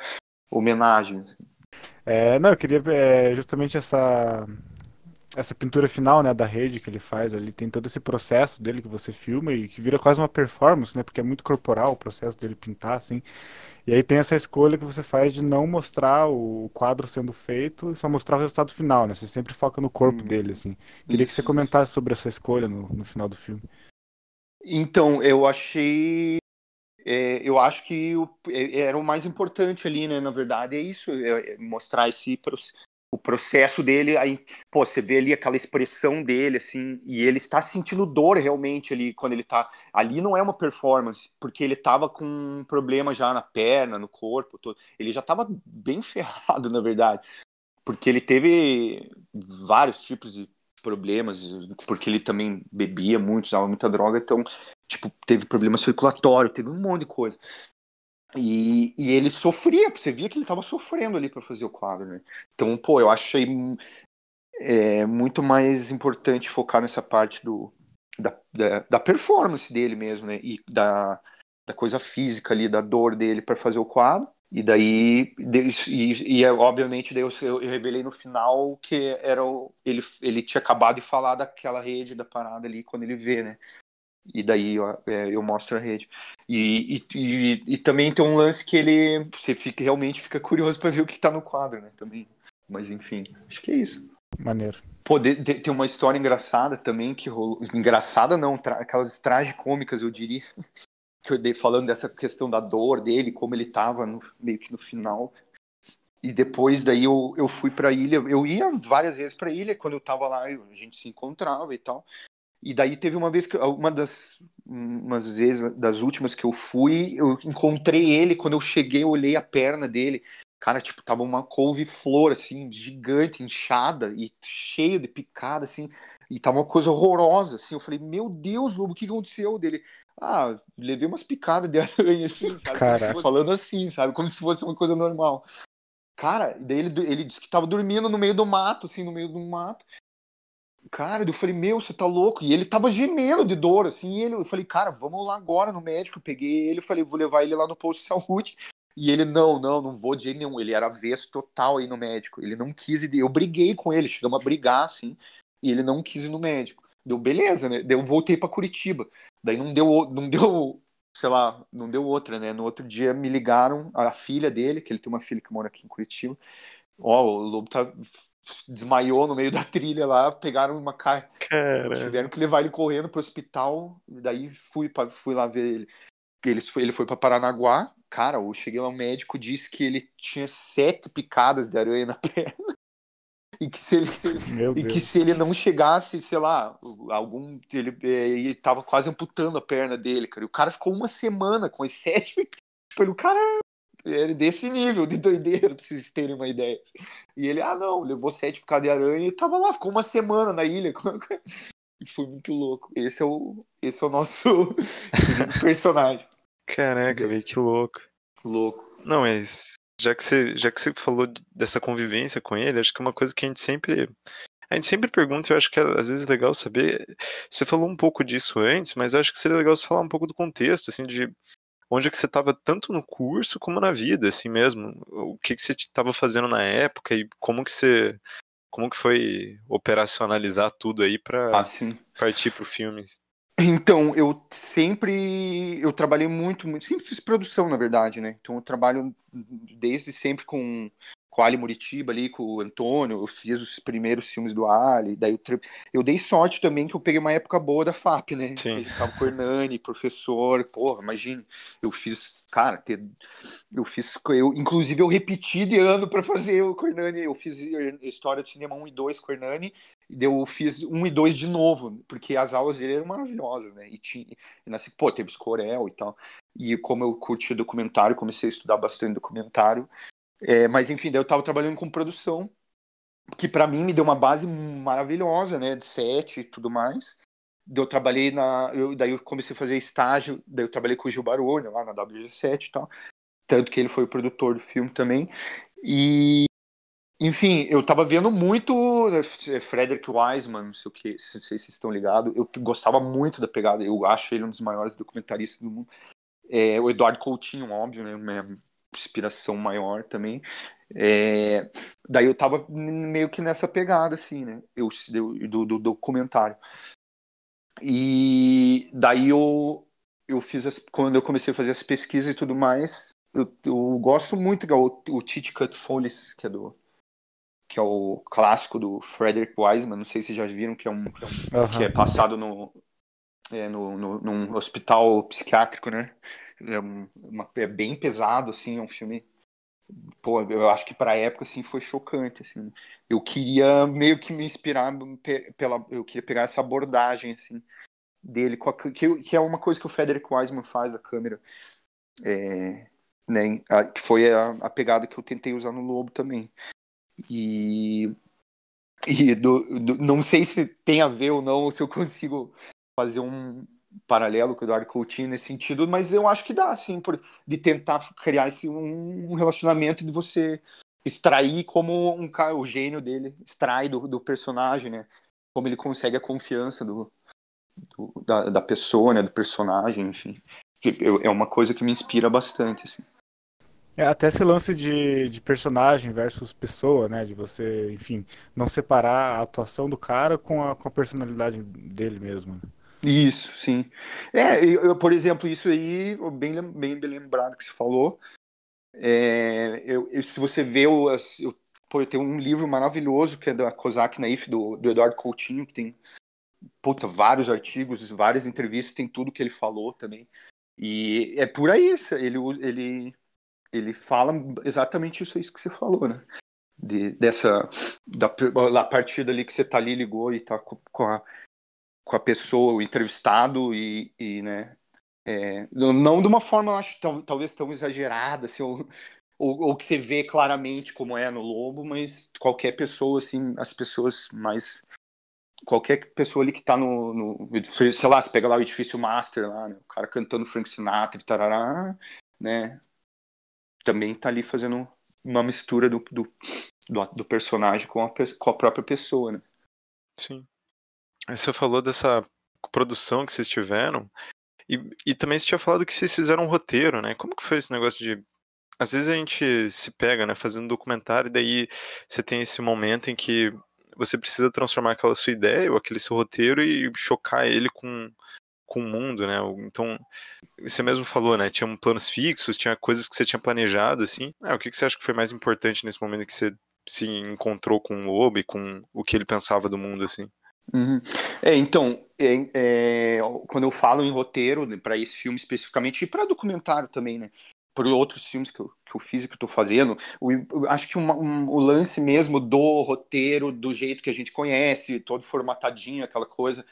[SPEAKER 2] homenagem. Assim.
[SPEAKER 3] É, não, eu queria é, justamente essa essa pintura final, né, da rede que ele faz ali, tem todo esse processo dele que você filma e que vira quase uma performance, né, porque é muito corporal o processo dele pintar, assim. E aí tem essa escolha que você faz de não mostrar o quadro sendo feito só mostrar o resultado final, né? Você sempre foca no corpo hum, dele, assim. Queria isso. que você comentasse sobre essa escolha no, no final do filme.
[SPEAKER 2] Então, eu achei é, eu acho que o, é, era o mais importante ali, né? Na verdade, é isso, é, é mostrar esse o processo dele. Aí, pô, você vê ali aquela expressão dele, assim, e ele está sentindo dor realmente ali quando ele tá. Ali não é uma performance, porque ele tava com um problema já na perna, no corpo, todo. ele já tava bem ferrado, na verdade, porque ele teve vários tipos de problemas, porque ele também bebia muito, usava muita droga, então tipo, teve problema circulatório, teve um monte de coisa. E, e ele sofria, você via que ele estava sofrendo ali para fazer o quadro, né? Então, pô, eu achei é, muito mais importante focar nessa parte do, da, da, da, performance dele mesmo, né? E da, da coisa física ali, da dor dele para fazer o quadro. E daí, e, e obviamente, daí eu, eu, revelei no final que era o, ele, ele tinha acabado de falar daquela rede da parada ali quando ele vê, né? E daí eu, é, eu mostro a rede. E, e, e, e, também tem um lance que ele. Você fica, realmente fica curioso para ver o que tá no quadro, né? Também. Mas enfim, acho que é isso.
[SPEAKER 3] Maneiro.
[SPEAKER 2] Pô, de, de, tem uma história engraçada também que rolou. Engraçada não, tra... aquelas tragicômicas, eu diria. Que eu dei falando dessa questão da dor dele, como ele tava no, meio que no final. E depois daí eu, eu fui pra ilha. Eu ia várias vezes pra ilha, quando eu tava lá, a gente se encontrava e tal. E daí teve uma vez que uma das umas vezes das últimas que eu fui, eu encontrei ele quando eu cheguei, eu olhei a perna dele. Cara, tipo, tava uma couve-flor assim, gigante, inchada e cheia de picada assim, e tava uma coisa horrorosa assim. Eu falei: "Meu Deus, Lobo, o que aconteceu dele?" Ah, levei umas picadas de aranha, assim, cara. Falando assim, sabe? Como se fosse uma coisa normal. Cara, daí ele, ele disse que tava dormindo no meio do mato, assim, no meio do mato. Cara, eu falei, meu, você tá louco? E ele tava gemendo de dor, assim, ele, eu falei, cara, vamos lá agora no médico. Eu peguei ele, falei, vou levar ele lá no posto de saúde. E ele, não, não, não vou de jeito nenhum. Ele era avesso total aí no médico. Ele não quis ir. Eu briguei com ele, chegamos a brigar, assim, e ele não quis ir no médico. Deu beleza, né? Eu voltei para Curitiba. Daí não deu, não deu, sei lá, não deu outra, né? No outro dia me ligaram, a filha dele, que ele tem uma filha que mora aqui em Curitiba. Ó, oh, o lobo tá desmaiou no meio da trilha lá, pegaram uma cara, tiveram que levar ele correndo pro hospital, daí fui para fui lá ver ele. Ele foi, ele foi para Paranaguá, cara, eu cheguei lá, o médico disse que ele tinha sete picadas de aranha na perna. E que se ele, se ele e que se ele não chegasse, sei lá, algum ele, ele tava quase amputando a perna dele, cara. E o cara ficou uma semana com as sete tipo, o cara é desse nível de doideira, pra vocês terem uma ideia. E ele, ah, não, levou sete por de aranha e tava lá, ficou uma semana na ilha. E foi muito louco. Esse é o, esse é o nosso personagem.
[SPEAKER 1] Caraca, velho, que louco.
[SPEAKER 2] Louco.
[SPEAKER 1] Não, mas já que você, já que você falou dessa convivência com ele, acho que é uma coisa que a gente sempre a gente sempre pergunta, eu acho que é, às vezes é legal saber. Você falou um pouco disso antes, mas eu acho que seria legal você falar um pouco do contexto, assim, de onde é que você estava tanto no curso como na vida, assim mesmo. O que que você estava fazendo na época e como que você como que foi operacionalizar tudo aí para
[SPEAKER 2] ah,
[SPEAKER 1] partir pro filme?
[SPEAKER 2] Então, eu sempre eu trabalhei muito, muito, sempre fiz produção, na verdade, né? Então eu trabalho desde sempre com com o Ali Muritiba ali, com o Antônio, eu fiz os primeiros filmes do Ali, daí eu, eu dei sorte também que eu peguei uma época boa da FAP, né?
[SPEAKER 1] Sim.
[SPEAKER 2] Eu tava com o Hernani, professor, porra, imagine, eu fiz, cara, eu fiz, eu, inclusive eu repeti de ano para fazer o Hernani, eu fiz História de Cinema 1 e 2 com o Hernani, e eu fiz 1 e 2 de novo, porque as aulas dele eram maravilhosas, né? E tinha, e nasci, pô, teve Escorel e tal, e como eu curti documentário, comecei a estudar bastante documentário, é, mas enfim, daí eu estava trabalhando com produção, que para mim me deu uma base maravilhosa, né, de set e tudo mais. Daí eu trabalhei na, eu, daí eu comecei a fazer estágio, daí eu trabalhei com o Gil Baroni lá na WG7 e tal, tanto que ele foi o produtor do filme também. E enfim, eu tava vendo muito né, Frederick Wiseman, não sei o que, não sei se vocês estão ligados. Eu gostava muito da pegada, eu acho ele um dos maiores documentaristas do mundo. É, o Eduardo Coutinho, óbvio, né? Inspiração maior também. É, daí eu tava meio que nessa pegada, assim, né? Eu, do, do documentário. E daí eu, eu fiz as, quando eu comecei a fazer as pesquisas e tudo mais, eu, eu gosto muito do o Tite Cut Follies, que é do que é o clássico do Frederick Wiseman, não sei se já viram que é um, que é, que é passado no, é, no, no, num hospital psiquiátrico, né? É, uma, é, bem pesado, assim, é um filme. Pô, eu acho que pra época, assim, foi chocante, assim. Eu queria meio que me inspirar pela. Eu queria pegar essa abordagem, assim, dele, a, que, que é uma coisa que o Frederick Wiseman faz da câmera. É, né, a, que foi a, a pegada que eu tentei usar no Lobo também. E e do, do, não sei se tem a ver ou não, se eu consigo fazer um paralelo com o Eduardo Coutinho nesse sentido, mas eu acho que dá, assim, por, de tentar criar esse, um, um relacionamento de você extrair como um cara, o gênio dele extrai do, do personagem, né? Como ele consegue a confiança do, do da, da pessoa, né? Do personagem, enfim. É uma coisa que me inspira bastante, assim.
[SPEAKER 3] É, até esse lance de, de personagem versus pessoa, né? De você, enfim, não separar a atuação do cara com a, com a personalidade dele mesmo. Né?
[SPEAKER 2] Isso, sim. É, eu, por exemplo, isso aí, bem, bem, lembrado que você falou. É, eu, eu, se você vê, o, eu, pô, eu tenho um livro maravilhoso que é da Kozak Naif, do, do Eduardo Coutinho, que tem puta, vários artigos, várias entrevistas, tem tudo que ele falou também. E é por aí, ele, ele, ele fala exatamente isso, isso que você falou, né? De, dessa da, da partida ali que você tá ali, ligou e tá com, com a com a pessoa, o entrevistado e, e né, é, não de uma forma, acho, tão, talvez tão exagerada, assim, ou, ou, ou, que você vê claramente como é no Lobo, mas qualquer pessoa, assim, as pessoas mais qualquer pessoa ali que tá no, no sei lá, se pega lá o edifício Master lá, né, o cara cantando Frank Sinatra e tarará, né, também tá ali fazendo uma mistura do, do, do, do personagem com a, com a própria pessoa, né.
[SPEAKER 1] Sim. Você falou dessa produção que vocês tiveram, e, e também você tinha falado que vocês fizeram um roteiro, né? Como que foi esse negócio de. Às vezes a gente se pega, né, fazendo um documentário, e daí você tem esse momento em que você precisa transformar aquela sua ideia ou aquele seu roteiro e chocar ele com, com o mundo, né? Então, você mesmo falou, né? Tinha planos fixos, tinha coisas que você tinha planejado, assim. Ah, o que, que você acha que foi mais importante nesse momento que você se encontrou com o Lobo e com o que ele pensava do mundo, assim?
[SPEAKER 2] Uhum. É, então, é, é, quando eu falo em roteiro, né, para esse filme especificamente, e para documentário também, né? Por outros filmes que eu, que eu fiz e que eu tô fazendo, o, acho que uma, um, o lance mesmo do roteiro, do jeito que a gente conhece, todo formatadinho, aquela coisa,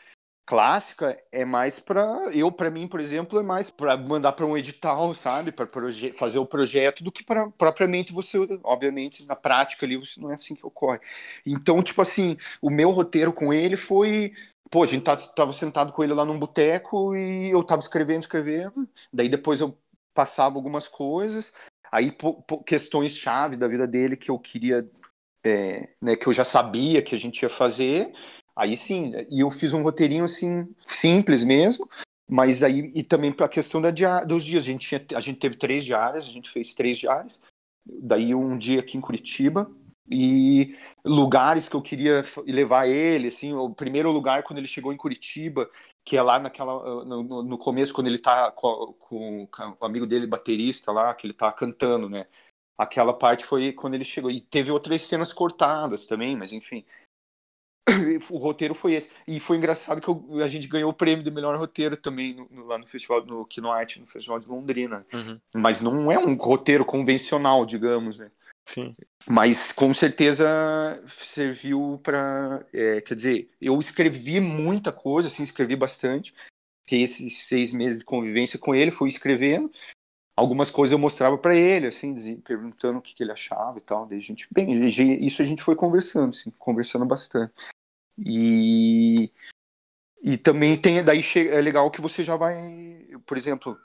[SPEAKER 2] clássica é mais para eu para mim por exemplo é mais para mandar para um edital sabe? Para fazer o projeto do que para propriamente você obviamente na prática ali não é assim que ocorre. Então tipo assim o meu roteiro com ele foi pô a gente tava sentado com ele lá num boteco e eu tava escrevendo escrevendo daí depois eu passava algumas coisas aí questões chave da vida dele que eu queria é, né, que eu já sabia que a gente ia fazer Aí sim, e eu fiz um roteirinho assim, simples mesmo, mas aí, e também para a questão da dos dias, a gente, tinha, a gente teve três diárias, a gente fez três diárias, daí um dia aqui em Curitiba, e lugares que eu queria levar ele, assim, o primeiro lugar quando ele chegou em Curitiba, que é lá naquela, no, no começo, quando ele tá com, com, com, o amigo dele, baterista lá, que ele tá cantando, né, aquela parte foi quando ele chegou, e teve outras cenas cortadas também, mas enfim, o roteiro foi esse. E foi engraçado que eu, a gente ganhou o prêmio de melhor roteiro também no, no, lá no festival, no Kino Art, no Festival de Londrina. Uhum. Mas não é um roteiro convencional, digamos, né?
[SPEAKER 1] Sim.
[SPEAKER 2] Mas com certeza serviu para. É, quer dizer, eu escrevi muita coisa, assim, escrevi bastante. Fiquei esses seis meses de convivência com ele, fui escrevendo. Algumas coisas eu mostrava para ele, assim, dizia, perguntando o que, que, ele achava e tal. Daí a gente, bem, isso a gente foi conversando, assim, conversando bastante. E, e também tem, daí é legal que você já vai, por exemplo,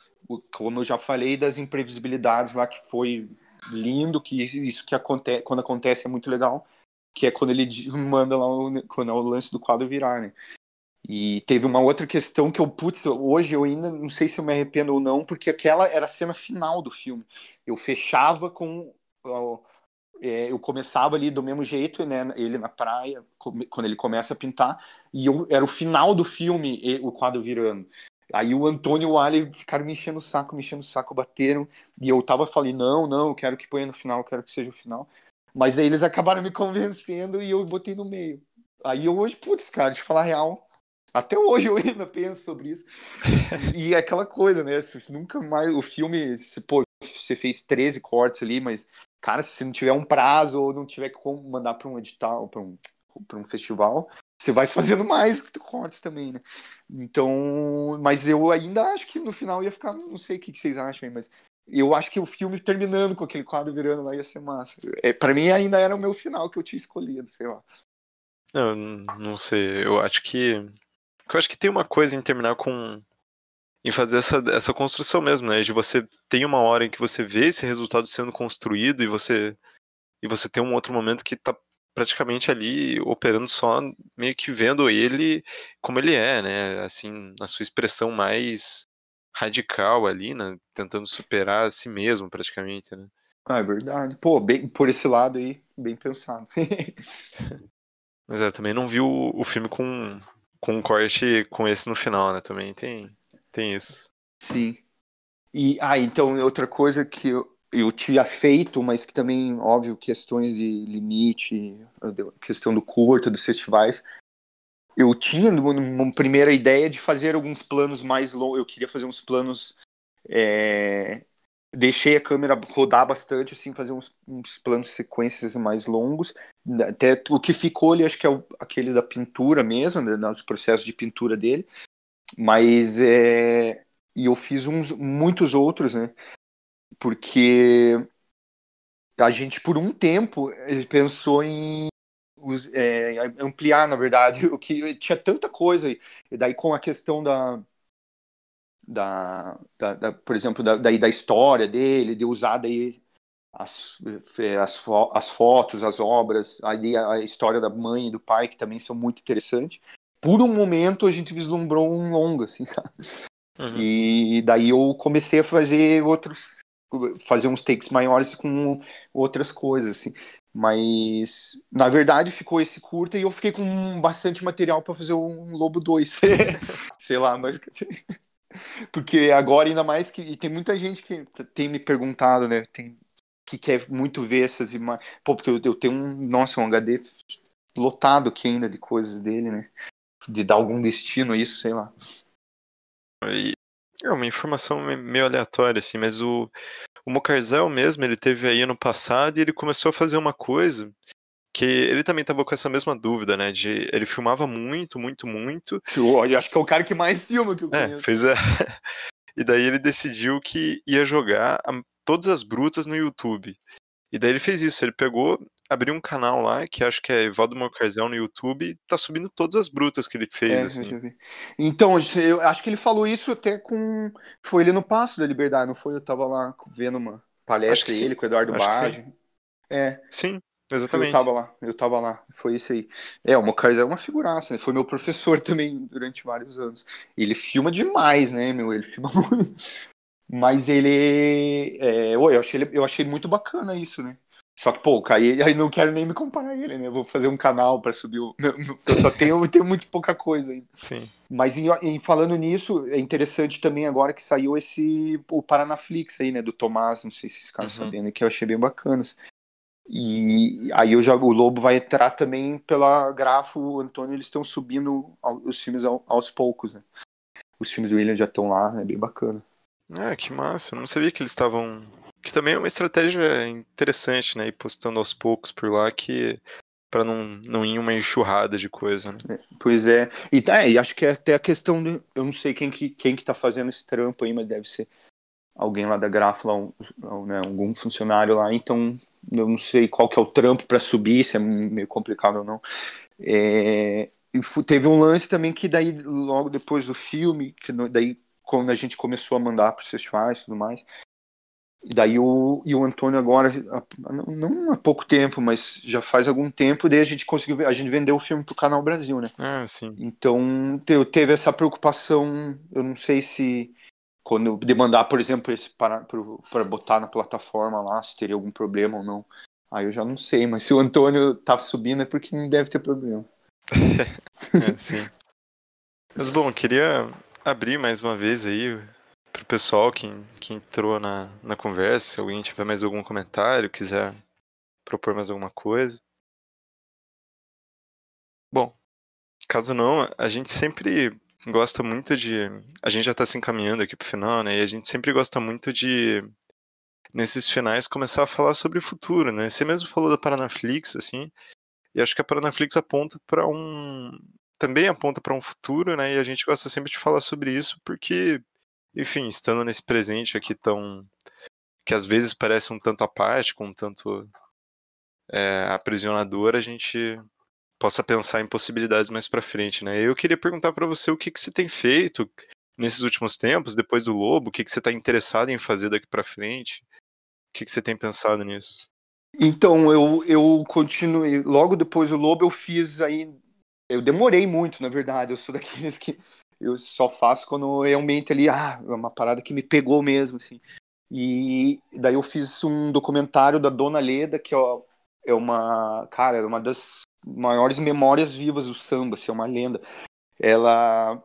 [SPEAKER 2] como eu já falei das imprevisibilidades lá, que foi lindo, que isso que acontece, quando acontece é muito legal, que é quando ele manda lá, o, quando é o lance do quadro virar, né? E teve uma outra questão que eu, putz, hoje eu ainda não sei se eu me arrependo ou não, porque aquela era a cena final do filme. Eu fechava com eu começava ali do mesmo jeito, né? Ele na praia, quando ele começa a pintar, e eu, era o final do filme, o quadro virando. Aí o Antônio e o Ali ficaram me enchendo o saco, me enchendo o saco, bateram, e eu tava falando, não, não, eu quero que ponha no final, eu quero que seja o final. Mas aí eles acabaram me convencendo e eu botei no meio. Aí eu hoje, putz, cara, de falar real, até hoje eu ainda penso sobre isso. e é aquela coisa, né? Nunca mais. O filme, pô, você fez 13 cortes ali, mas cara, se não tiver um prazo ou não tiver como mandar para um edital, para um, pra um festival, você vai fazendo mais cortes também, né? Então, mas eu ainda acho que no final ia ficar, não sei o que vocês acham aí, mas eu acho que o filme terminando com aquele quadro virando lá ia ser massa. É, para mim ainda era o meu final que eu tinha escolhido, sei lá.
[SPEAKER 1] Não, não sei, eu acho que eu acho que tem uma coisa em terminar com em fazer essa, essa construção mesmo, né? De você tem uma hora em que você vê esse resultado sendo construído e você e você tem um outro momento que tá praticamente ali operando só meio que vendo ele como ele é, né? Assim, na sua expressão mais radical ali, né? Tentando superar a si mesmo praticamente, né?
[SPEAKER 2] Ah, é verdade. Pô, bem por esse lado aí, bem pensado.
[SPEAKER 1] Mas é, também não vi o, o filme com, com um corte com esse no final, né? Também tem tem isso.
[SPEAKER 2] Sim. E, ah, então, outra coisa que eu, eu tinha feito, mas que também, óbvio, questões de limite, questão do curto, dos festivais, eu tinha uma primeira ideia de fazer alguns planos mais longos, eu queria fazer uns planos, é... deixei a câmera rodar bastante, assim, fazer uns, uns planos sequências mais longos, até o que ficou ali, acho que é o, aquele da pintura mesmo, né, dos processos de pintura dele, mas é. E eu fiz uns, muitos outros, né? Porque a gente, por um tempo, pensou em é, ampliar, na verdade, o que tinha tanta coisa. E daí com a questão da. Da, da, da por exemplo, da, daí da história dele, de usar daí as, as, as fotos, as obras, aí a história da mãe e do pai, que também são muito interessantes. Por um momento a gente vislumbrou um longa, assim, sabe? Uhum. E daí eu comecei a fazer outros, fazer uns takes maiores com outras coisas, assim. Mas, na verdade, ficou esse curta e eu fiquei com bastante material para fazer um Lobo 2. Sei lá, mas. Porque agora, ainda mais que. E tem muita gente que tem me perguntado, né? Tem, que quer muito ver essas imagens. Pô, porque eu, eu, tenho um. Nossa, um HD lotado aqui ainda de coisas dele, né? De dar algum destino a isso, sei lá.
[SPEAKER 1] é uma informação meio aleatória, assim, mas o, o Mocarzel mesmo, ele teve aí ano passado e ele começou a fazer uma coisa que ele também tava com essa mesma dúvida, né? De ele filmava muito, muito, muito.
[SPEAKER 2] Eu acho que é o cara que mais filma que eu
[SPEAKER 1] é, conheço. É, pois é. E daí ele decidiu que ia jogar a, todas as brutas no YouTube. E daí ele fez isso, ele pegou, abriu um canal lá, que acho que é Evaldo Mocarzel no YouTube, e tá subindo todas as brutas que ele fez, é, assim.
[SPEAKER 2] Então, eu acho que ele falou isso até com. Foi ele no Passo da Liberdade, não foi? Eu tava lá vendo uma palestra dele com o Eduardo Bage.
[SPEAKER 1] É. Sim, exatamente.
[SPEAKER 2] Eu tava lá, eu tava lá, foi isso aí. É, o Mocarzel é uma figuraça, né? Foi meu professor também durante vários anos. Ele filma demais, né, meu? Ele filma muito. Mas ele. É, eu, achei, eu achei muito bacana isso, né? Só que, pô, aí, aí não quero nem me comparar ele, né? vou fazer um canal para subir o. Eu só tenho, tenho muito pouca coisa ainda.
[SPEAKER 1] Sim.
[SPEAKER 2] Mas em, em, falando nisso, é interessante também agora que saiu esse. O Paranaflix aí, né? Do Tomás, não sei se vocês ficaram uhum. sabendo, que eu achei bem bacana. E aí eu já, o Lobo vai entrar também pela Grafo, o Antônio, eles estão subindo os filmes aos poucos, né? Os filmes do William já estão lá, é bem bacana.
[SPEAKER 1] Ah, que massa. Eu não sabia que eles estavam que também é uma estratégia interessante, né? Ir postando aos poucos por lá que para não, não ir uma enxurrada de coisa, né?
[SPEAKER 2] É, pois é. E, tá, e acho que é até a questão de. Eu não sei quem que, quem que tá fazendo esse trampo aí, mas deve ser alguém lá da Grafla, um, né, algum funcionário lá, então eu não sei qual que é o trampo para subir, se é meio complicado ou não. É, teve um lance também que daí, logo depois do filme, que daí quando a gente começou a mandar para os festivais e tudo mais, e daí o, e o Antônio agora, não há pouco tempo, mas já faz algum tempo, daí a gente conseguiu, a gente vendeu o filme pro Canal Brasil, né?
[SPEAKER 1] Ah, sim.
[SPEAKER 2] Então eu teve essa preocupação, eu não sei se quando eu demandar, por exemplo, esse para, para botar na plataforma lá, se teria algum problema ou não. Aí eu já não sei, mas se o Antônio tá subindo é porque não deve ter problema.
[SPEAKER 1] é, sim. Mas bom, queria abrir mais uma vez aí pro pessoal que, que entrou na, na conversa, se alguém tiver mais algum comentário, quiser propor mais alguma coisa. Bom, caso não, a gente sempre gosta muito de. A gente já está se encaminhando aqui pro final, né? E a gente sempre gosta muito de, nesses finais, começar a falar sobre o futuro, né? Você mesmo falou da Paranaflix, assim, e acho que a Paranaflix aponta para um. Também aponta para um futuro, né? E a gente gosta sempre de falar sobre isso porque enfim, estando nesse presente aqui tão. que às vezes parece um tanto com um tanto é, aprisionador, a gente possa pensar em possibilidades mais para frente, né? Eu queria perguntar para você o que, que você tem feito nesses últimos tempos, depois do Lobo, o que, que você está interessado em fazer daqui para frente? O que, que você tem pensado nisso?
[SPEAKER 2] Então, eu, eu continuei. Logo depois do Lobo, eu fiz aí. Eu demorei muito, na verdade. Eu sou daqueles que eu só faço quando realmente ali, ah, é uma parada que me pegou mesmo, assim. E daí eu fiz um documentário da Dona Leda, que ó, é uma, cara, é uma das maiores memórias vivas do samba, assim, é uma lenda. Ela,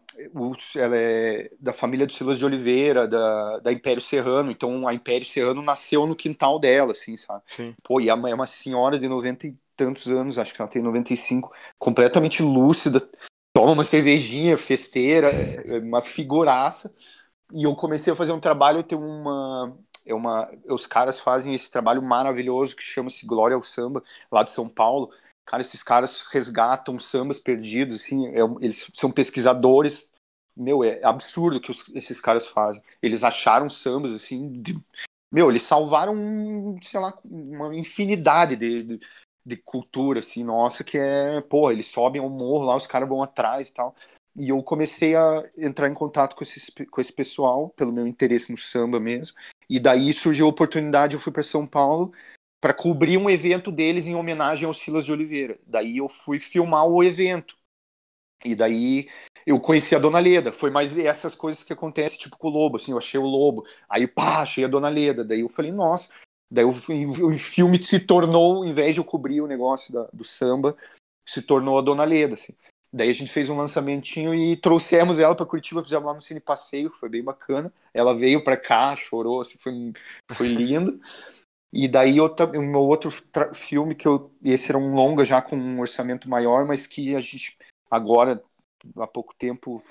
[SPEAKER 2] ela é da família do Silas de Oliveira, da, da Império Serrano, então a Império Serrano nasceu no quintal dela, assim, sabe?
[SPEAKER 1] Sim.
[SPEAKER 2] Pô, e é uma senhora de 90 e tantos anos, acho que ela tem 95, completamente lúcida, toma uma cervejinha, festeira, é uma figuraça. E eu comecei a fazer um trabalho, tem uma é uma os caras fazem esse trabalho maravilhoso que chama-se Glória ao Samba, lá de São Paulo. Cara, esses caras resgatam sambas perdidos, assim, é, eles são pesquisadores. Meu, é absurdo o que os, esses caras fazem. Eles acharam sambas assim, de, meu, eles salvaram, sei lá, uma infinidade de, de de cultura, assim, nossa, que é, pô, eles sobem ao morro lá, os caras vão atrás e tal. E eu comecei a entrar em contato com, esse com esse pessoal, pelo meu interesse no samba mesmo. E daí surgiu a oportunidade, eu fui para São Paulo para cobrir um evento deles em homenagem ao Silas de Oliveira. Daí eu fui filmar o evento. E daí eu conheci a Dona Leda. Foi mais essas coisas que acontecem, tipo com o Lobo, assim, eu achei o Lobo. Aí, pá, achei a Dona Leda. Daí eu falei, nossa. Daí o, o filme se tornou, em vez de eu cobrir o negócio da, do samba, se tornou a Dona Leda, assim. Daí a gente fez um lançamentinho e trouxemos ela para Curitiba, fizemos lá no Cine Passeio, foi bem bacana. Ela veio para cá, chorou, assim, foi, foi lindo. E daí o meu outro filme que eu esse era um longa já com um orçamento maior, mas que a gente agora há pouco tempo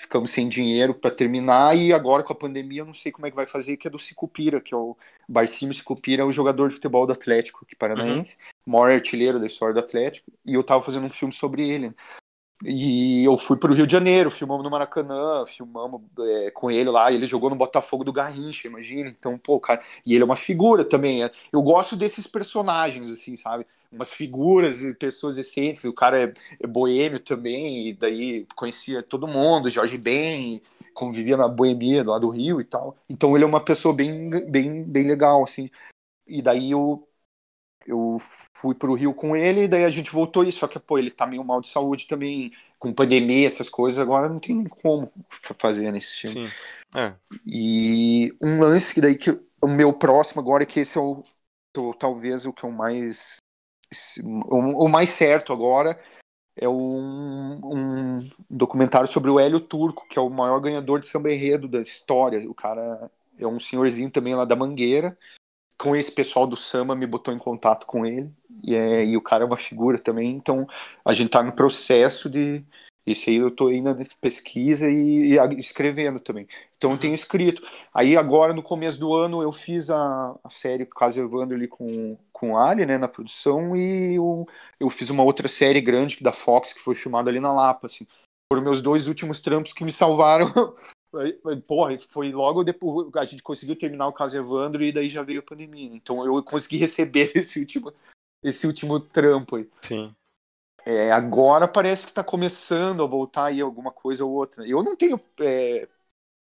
[SPEAKER 2] ficamos sem dinheiro para terminar e agora com a pandemia eu não sei como é que vai fazer, que é do Sicupira, que é o Barcimo Sicupira, é o jogador de futebol do Atlético, que paranaense, uhum. maior artilheiro da história do Atlético, e eu tava fazendo um filme sobre ele. E eu fui para o Rio de Janeiro, filmamos no Maracanã, filmamos é, com ele lá. Ele jogou no Botafogo do Garrincha, imagina. Então, pô, cara. E ele é uma figura também. É, eu gosto desses personagens, assim, sabe? Umas figuras e pessoas excêntricas. O cara é, é, boêmio também, e daí conhecia todo mundo, Jorge Ben, convivia na boemia lá do Rio e tal. Então, ele é uma pessoa bem, bem, bem legal, assim. E daí eu eu fui pro Rio com ele, e daí a gente voltou, e só que, pô, ele tá meio mal de saúde também, com pandemia, essas coisas, agora não tem como fazer nesse filme. Sim. É. E um lance que daí que o meu próximo agora é que esse é o, talvez o que o mais o, mais certo agora é um, um, documentário sobre o Hélio Turco, que é o maior ganhador de samba enredo da história. O cara é um senhorzinho também lá da Mangueira, com esse pessoal do Sama me botou em contato com ele e, é, e o cara é uma figura também, então a gente tá no processo de esse aí eu tô indo na pesquisa e, e, escrevendo também. Então eu tenho uhum. escrito. Aí agora no começo do ano eu fiz a, a série Caso Evandro ali com com Ali, né, na produção e eu, eu fiz uma outra série grande da Fox que foi filmada ali na Lapa, assim. Foram meus dois últimos trampos que me salvaram Porra, foi logo depois a gente conseguiu terminar o caso Evandro e daí já veio a pandemia. Né? Então eu consegui receber esse último, esse último trampo aí.
[SPEAKER 1] Sim.
[SPEAKER 2] É, agora parece que está começando a voltar aí alguma coisa ou outra. Eu não tenho. É,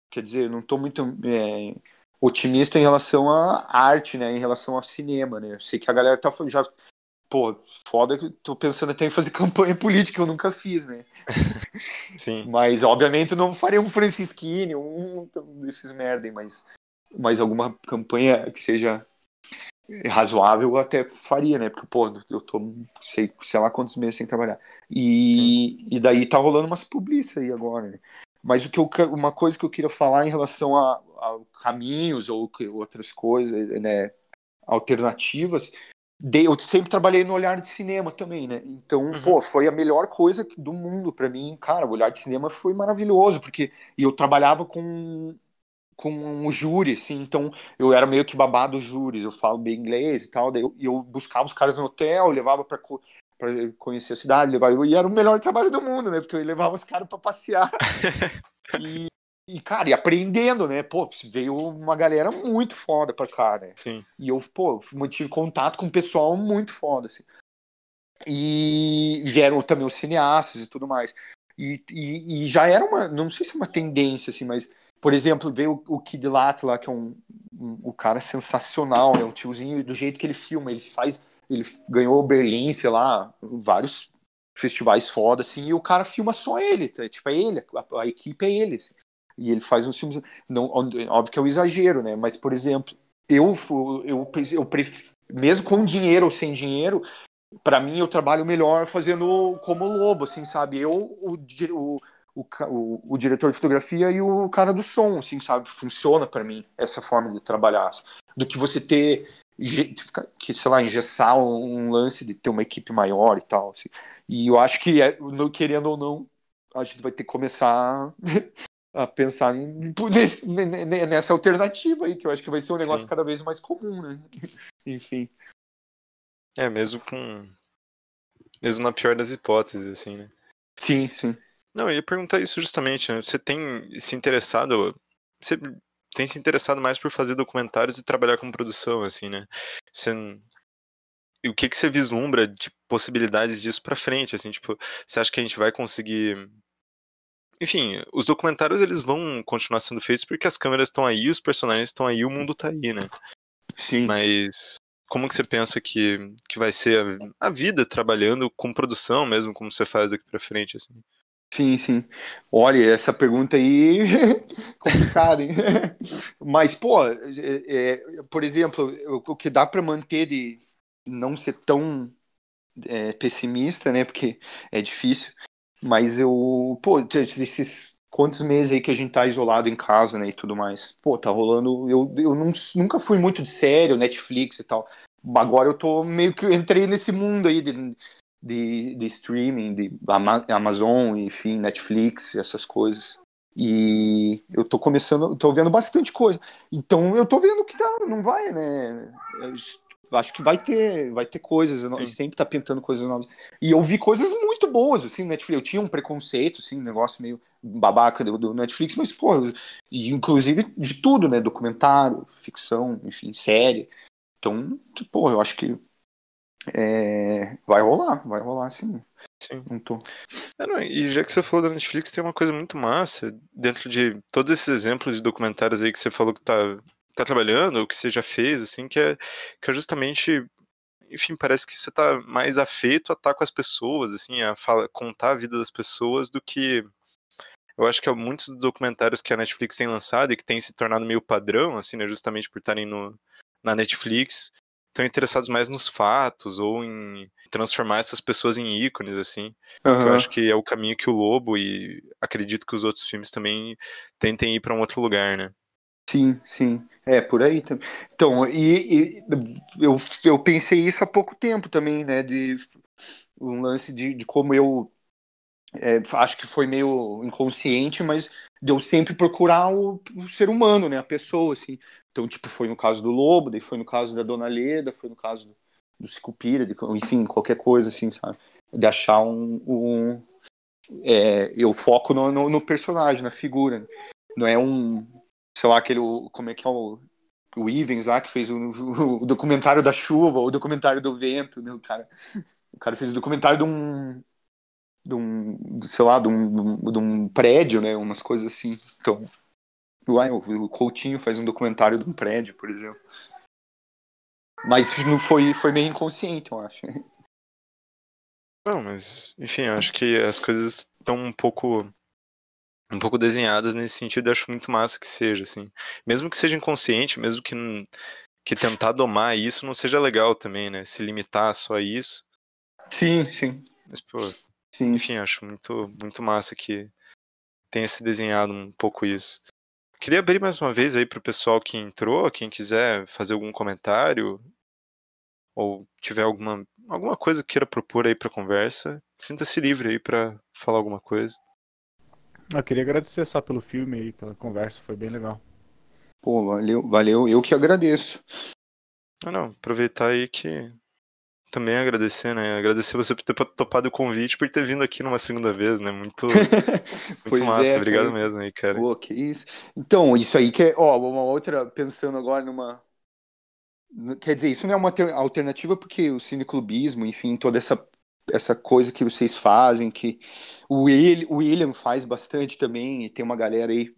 [SPEAKER 2] quer dizer, não estou muito é, otimista em relação à arte, né? Em relação ao cinema, né? Eu sei que a galera tá já. Pô, foda que tô pensando até em fazer campanha política, eu nunca fiz, né?
[SPEAKER 1] Sim.
[SPEAKER 2] Mas, obviamente, não faria um Francisquini, um desses merda, mas, mas alguma campanha que seja razoável eu até faria, né? Porque, pô, eu tô, sei, sei lá quantos meses sem trabalhar. E, e daí tá rolando umas publicis aí agora, né? Mas o que eu, uma coisa que eu queria falar em relação a, a caminhos ou outras coisas, né? Alternativas, de, eu sempre trabalhei no olhar de cinema também, né? Então, uhum. pô, foi a melhor coisa do mundo para mim. Cara, o olhar de cinema foi maravilhoso, porque eu trabalhava com com um júri, assim, então eu era meio que babado dos júris, eu falo bem inglês e tal, daí eu, eu buscava os caras no hotel, levava para para conhecer a cidade, levava, e era o melhor trabalho do mundo, né? Porque eu levava os caras para passear. e, e, cara, e aprendendo, né? Pô, veio uma galera muito foda pra cá, né?
[SPEAKER 1] Sim.
[SPEAKER 2] E eu, pô, mantive contato com um pessoal muito foda, assim. E vieram também os cineastas e tudo mais. E, e, e, já era uma, não sei se é uma tendência, assim, mas, por exemplo, veio o, o Kid Lato lá, que é um, um, um cara sensacional, né? Um tiozinho, do jeito que ele filma, ele faz, ele ganhou Berlim, sei lá, vários festivais foda, assim, e o cara filma só ele, tá? tipo, é ele, a, a equipe é ele, assim. E ele faz uns filmes. Não, óbvio que é um exagero, né? Mas, por exemplo, eu, eu, eu prefiro, mesmo com dinheiro ou sem dinheiro, para mim eu trabalho melhor fazendo como lobo, assim, sabe? Eu, o, o, o, o, diretor de fotografia e o cara do som, assim, sabe? Funciona para mim essa forma de trabalhar. Do que você ter, que, sei lá, engessar um lance de ter uma equipe maior e tal. Assim. E eu acho que, é, querendo ou não, a gente vai ter que começar a pensar em, nesse, nessa alternativa aí, que eu acho que vai ser um negócio Sim. cada vez mais comum, né? Enfim.
[SPEAKER 1] É, mesmo com. Mesmo na pior das hipóteses, assim, né?
[SPEAKER 2] Sim, sim.
[SPEAKER 1] Não, eu ia perguntar isso justamente, né? Você tem se interessado. Você tem se interessado mais por fazer documentários e trabalhar com produção, assim, né? Você e o que, que você vislumbra de possibilidades disso para frente, assim, tipo, você acha que a gente vai conseguir enfim, os documentários eles vão continuar sendo feitos porque as câmeras estão aí, os personagens estão aí, o mundo tá aí, né?
[SPEAKER 2] Sim.
[SPEAKER 1] Mas como que você pensa que, que vai ser a, a vida trabalhando com produção mesmo, como você faz daqui para frente, assim?
[SPEAKER 2] Sim, sim. Olha, essa pergunta aí complicada, hein? Mas, pô, é, é, por exemplo, o que dá para manter de não ser tão é, pessimista, né? Porque é difícil. Mas eu, pô, esses quantos meses aí que a gente tá isolado em casa, né, e tudo mais. Pô, tá rolando. Eu, eu não, nunca fui muito de sério, Netflix e tal. Agora eu tô meio que entrei nesse mundo aí de, de, de streaming, de Amazon, enfim, Netflix, essas coisas. E eu tô começando, tô vendo bastante coisa. Então eu tô vendo que tá, não vai, né? acho que vai ter, vai ter coisas, Sim. sempre tá pintando coisas novas. E eu vi coisas muito boas, assim, no Netflix. Eu tinha um preconceito, assim, um negócio meio babaca do, do Netflix, mas, pô, inclusive de tudo, né? Documentário, ficção, enfim, série. Então, pô, eu acho que é, vai rolar, vai rolar, sim.
[SPEAKER 1] Sim.
[SPEAKER 2] Não tô.
[SPEAKER 1] É, não, e já que você falou da Netflix, tem uma coisa muito massa dentro de todos esses exemplos de documentários aí que você falou que tá tá trabalhando, ou que você já fez, assim, que é, que é justamente enfim, parece que você tá mais afeito a estar com as pessoas, assim, a fala, contar a vida das pessoas do que eu acho que é muitos dos documentários que a Netflix tem lançado e que tem se tornado meio padrão, assim, né, justamente por estarem no, na Netflix, estão interessados mais nos fatos ou em transformar essas pessoas em ícones, assim. Uhum. Eu acho que é o caminho que o Lobo e acredito que os outros filmes também tentem ir para um outro lugar, né?
[SPEAKER 2] Sim, sim. É, por aí também. Então, e, e, eu, eu pensei isso há pouco tempo também, né? De um lance de, de como eu é, acho que foi meio inconsciente, mas de eu sempre procurar o, o, ser humano, né? A pessoa, assim. Então, tipo, foi no caso do Lobo, daí foi no caso da Dona Leda, foi no caso do, do de, enfim, qualquer coisa, assim, sabe? De achar um. um é, eu foco no, no, no personagem, na figura. Né? Não é um, sei lá, aquele, como é que é o, o Ivens lá, que fez o, o, documentário da chuva, o documentário do vento, né, o cara, o cara fez o documentário de um, de um, sei lá, de um, de um prédio, né, umas coisas assim, então, o Coutinho faz um documentário de um prédio, por exemplo. Mas não foi, foi meio inconsciente, eu acho.
[SPEAKER 1] Não, mas, enfim, acho que as coisas estão um pouco um pouco desenhadas nesse sentido, eu acho muito massa que seja, assim. Mesmo que seja inconsciente, mesmo que, que tentar domar isso não seja legal também, né? Se limitar só a isso.
[SPEAKER 2] Sim, sim.
[SPEAKER 1] Mas, pô, sim. enfim, acho muito, muito massa que tenha se desenhado um pouco isso. Queria abrir mais uma vez aí pro pessoal que entrou, quem quiser fazer algum comentário ou tiver alguma, alguma coisa que queira propor aí pra conversa, sinta-se livre aí para falar alguma coisa.
[SPEAKER 3] Eu queria agradecer só pelo filme e pela conversa, foi bem legal.
[SPEAKER 2] Pô, valeu, valeu, eu que agradeço.
[SPEAKER 1] Ah, não, aproveitar aí que também agradecer, né? Agradecer você por ter topado o convite, por ter vindo aqui numa segunda vez, né? Muito, muito massa, é, obrigado cara. mesmo aí, cara.
[SPEAKER 2] Pô, que isso. Então, isso aí que é, ó, uma outra, pensando agora numa. Quer dizer, isso não é uma alternativa porque o cineclubismo, enfim, toda essa essa coisa que vocês fazem, que o William faz bastante também, e tem uma galera aí,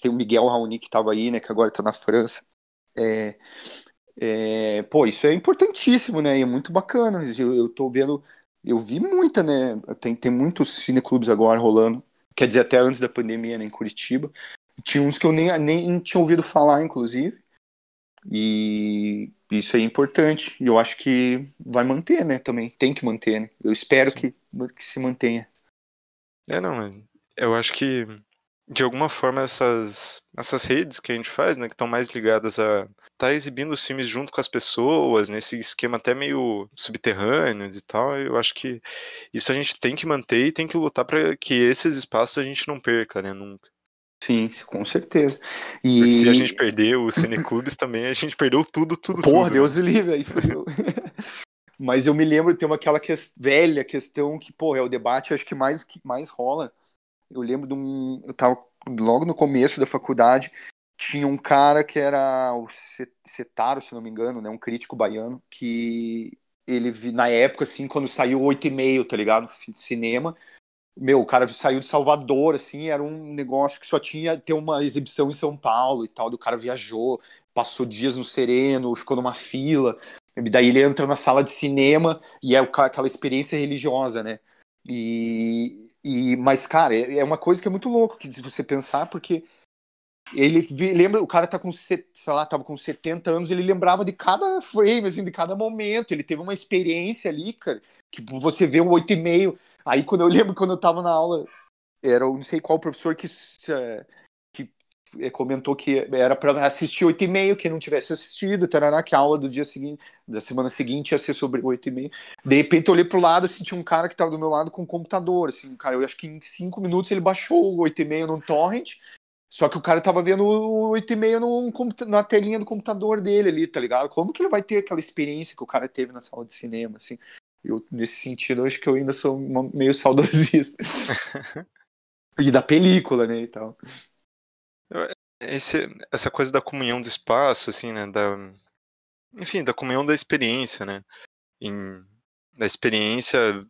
[SPEAKER 2] tem o Miguel Raoni que estava aí, né, que agora está na França. É, é, pô, isso é importantíssimo, né, e é muito bacana, eu, eu tô vendo, eu vi muita, né, tem, tem muitos cineclubes agora rolando, quer dizer, até antes da pandemia, né, em Curitiba, tinha uns que eu nem, nem tinha ouvido falar, inclusive, e isso é importante. E eu acho que vai manter, né? Também tem que manter, né? Eu espero que, que se mantenha.
[SPEAKER 1] É, não, eu acho que de alguma forma essas, essas redes que a gente faz, né, que estão mais ligadas a estar tá exibindo os filmes junto com as pessoas, nesse esquema até meio subterrâneo e tal, eu acho que isso a gente tem que manter e tem que lutar para que esses espaços a gente não perca, né, nunca.
[SPEAKER 2] Sim, com certeza.
[SPEAKER 1] E Porque se a gente perdeu os cineclubes também, a gente perdeu tudo, tudo,
[SPEAKER 2] Porra,
[SPEAKER 1] tudo.
[SPEAKER 2] Deus né? livre, aí fodeu. Mas eu me lembro, tem uma, aquela que, velha questão que, pô, é o debate, acho que mais, que mais rola. Eu lembro de um. Eu tava logo no começo da faculdade, tinha um cara que era o Setaro, se não me engano, né, um crítico baiano, que ele na época, assim, quando saiu 8 e meio, tá ligado? Cinema. Meu, o cara saiu de Salvador, assim, era um negócio que só tinha ter uma exibição em São Paulo e tal. Do cara viajou, passou dias no Sereno, ficou numa fila. E daí ele entra na sala de cinema e é aquela experiência religiosa, né? E, e mas, cara, é, é uma coisa que é muito louco que se você pensar, porque ele lembra, o cara tá com, sei lá, tava com 70 anos, ele lembrava de cada frame, assim, de cada momento. Ele teve uma experiência ali, cara, que você vê um 8,5. Aí quando eu lembro quando eu tava na aula, era não sei qual professor que, que eh, comentou que era para assistir 8,5, quem não tivesse assistido, tarará, que a aula do dia seguinte, da semana seguinte ia ser sobre 8,5. De repente eu olhei pro lado, assim, tinha um cara que tava do meu lado com um computador, assim, cara, eu acho que em 5 minutos ele baixou o 8,5 no torrent, só que o cara tava vendo o 8,5 na telinha do computador dele ali, tá ligado? Como que ele vai ter aquela experiência que o cara teve na sala de cinema, assim? Eu, nesse sentido, acho que eu ainda sou meio saudosista. e da película, né, e tal.
[SPEAKER 1] Esse, essa coisa da comunhão do espaço, assim, né, da... Enfim, da comunhão da experiência, né? Em, da experiência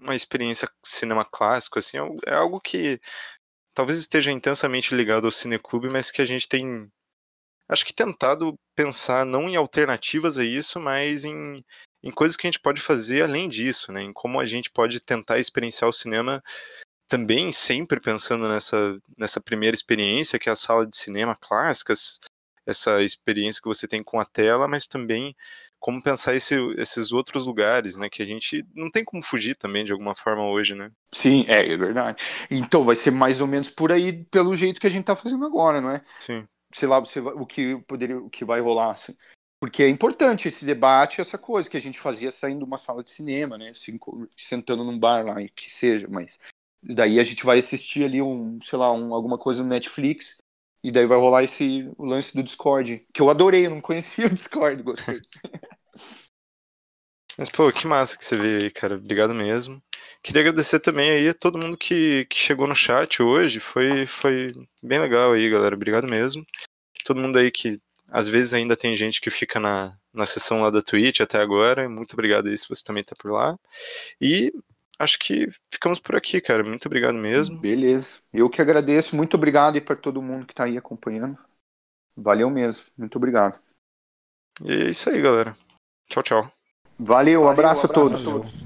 [SPEAKER 1] uma experiência cinema clássico assim é, é algo que talvez esteja intensamente ligado ao cineclube, mas que a gente tem, acho que tentado pensar não em alternativas a isso, mas em, em coisas que a gente pode fazer além disso, né? Em como a gente pode tentar experienciar o cinema também sempre pensando nessa, nessa primeira experiência, que é a sala de cinema clássicas, essa experiência que você tem com a tela, mas também como pensar esse, esses outros lugares, né? Que a gente não tem como fugir também de alguma forma hoje, né?
[SPEAKER 2] Sim, é, é verdade. Então vai ser mais ou menos por aí, pelo jeito que a gente tá fazendo agora, não é?
[SPEAKER 1] Sim.
[SPEAKER 2] Sei lá, você, o que poderia, o que vai rolar, assim. Porque é importante esse debate, essa coisa que a gente fazia saindo de uma sala de cinema, né? Assim, sentando num bar lá, que seja, mas daí a gente vai assistir ali um, sei lá, um, alguma coisa no Netflix e daí vai rolar esse o lance do Discord, que eu adorei, eu não conhecia o Discord, gostei.
[SPEAKER 1] Mas, pô, que massa que você veio aí, cara. Obrigado mesmo. Queria agradecer também aí a todo mundo que, que chegou no chat hoje. Foi, foi bem legal aí, galera. Obrigado mesmo. Todo mundo aí que às vezes ainda tem gente que fica na, na sessão lá da Twitch até agora. Muito obrigado aí se você também tá por lá. E acho que ficamos por aqui, cara. Muito obrigado mesmo.
[SPEAKER 2] Beleza. Eu que agradeço. Muito obrigado aí para todo mundo que tá aí acompanhando. Valeu mesmo. Muito obrigado.
[SPEAKER 1] E é isso aí, galera. Tchau, tchau.
[SPEAKER 2] Valeu, um abraço, Valeu, um abraço a todos.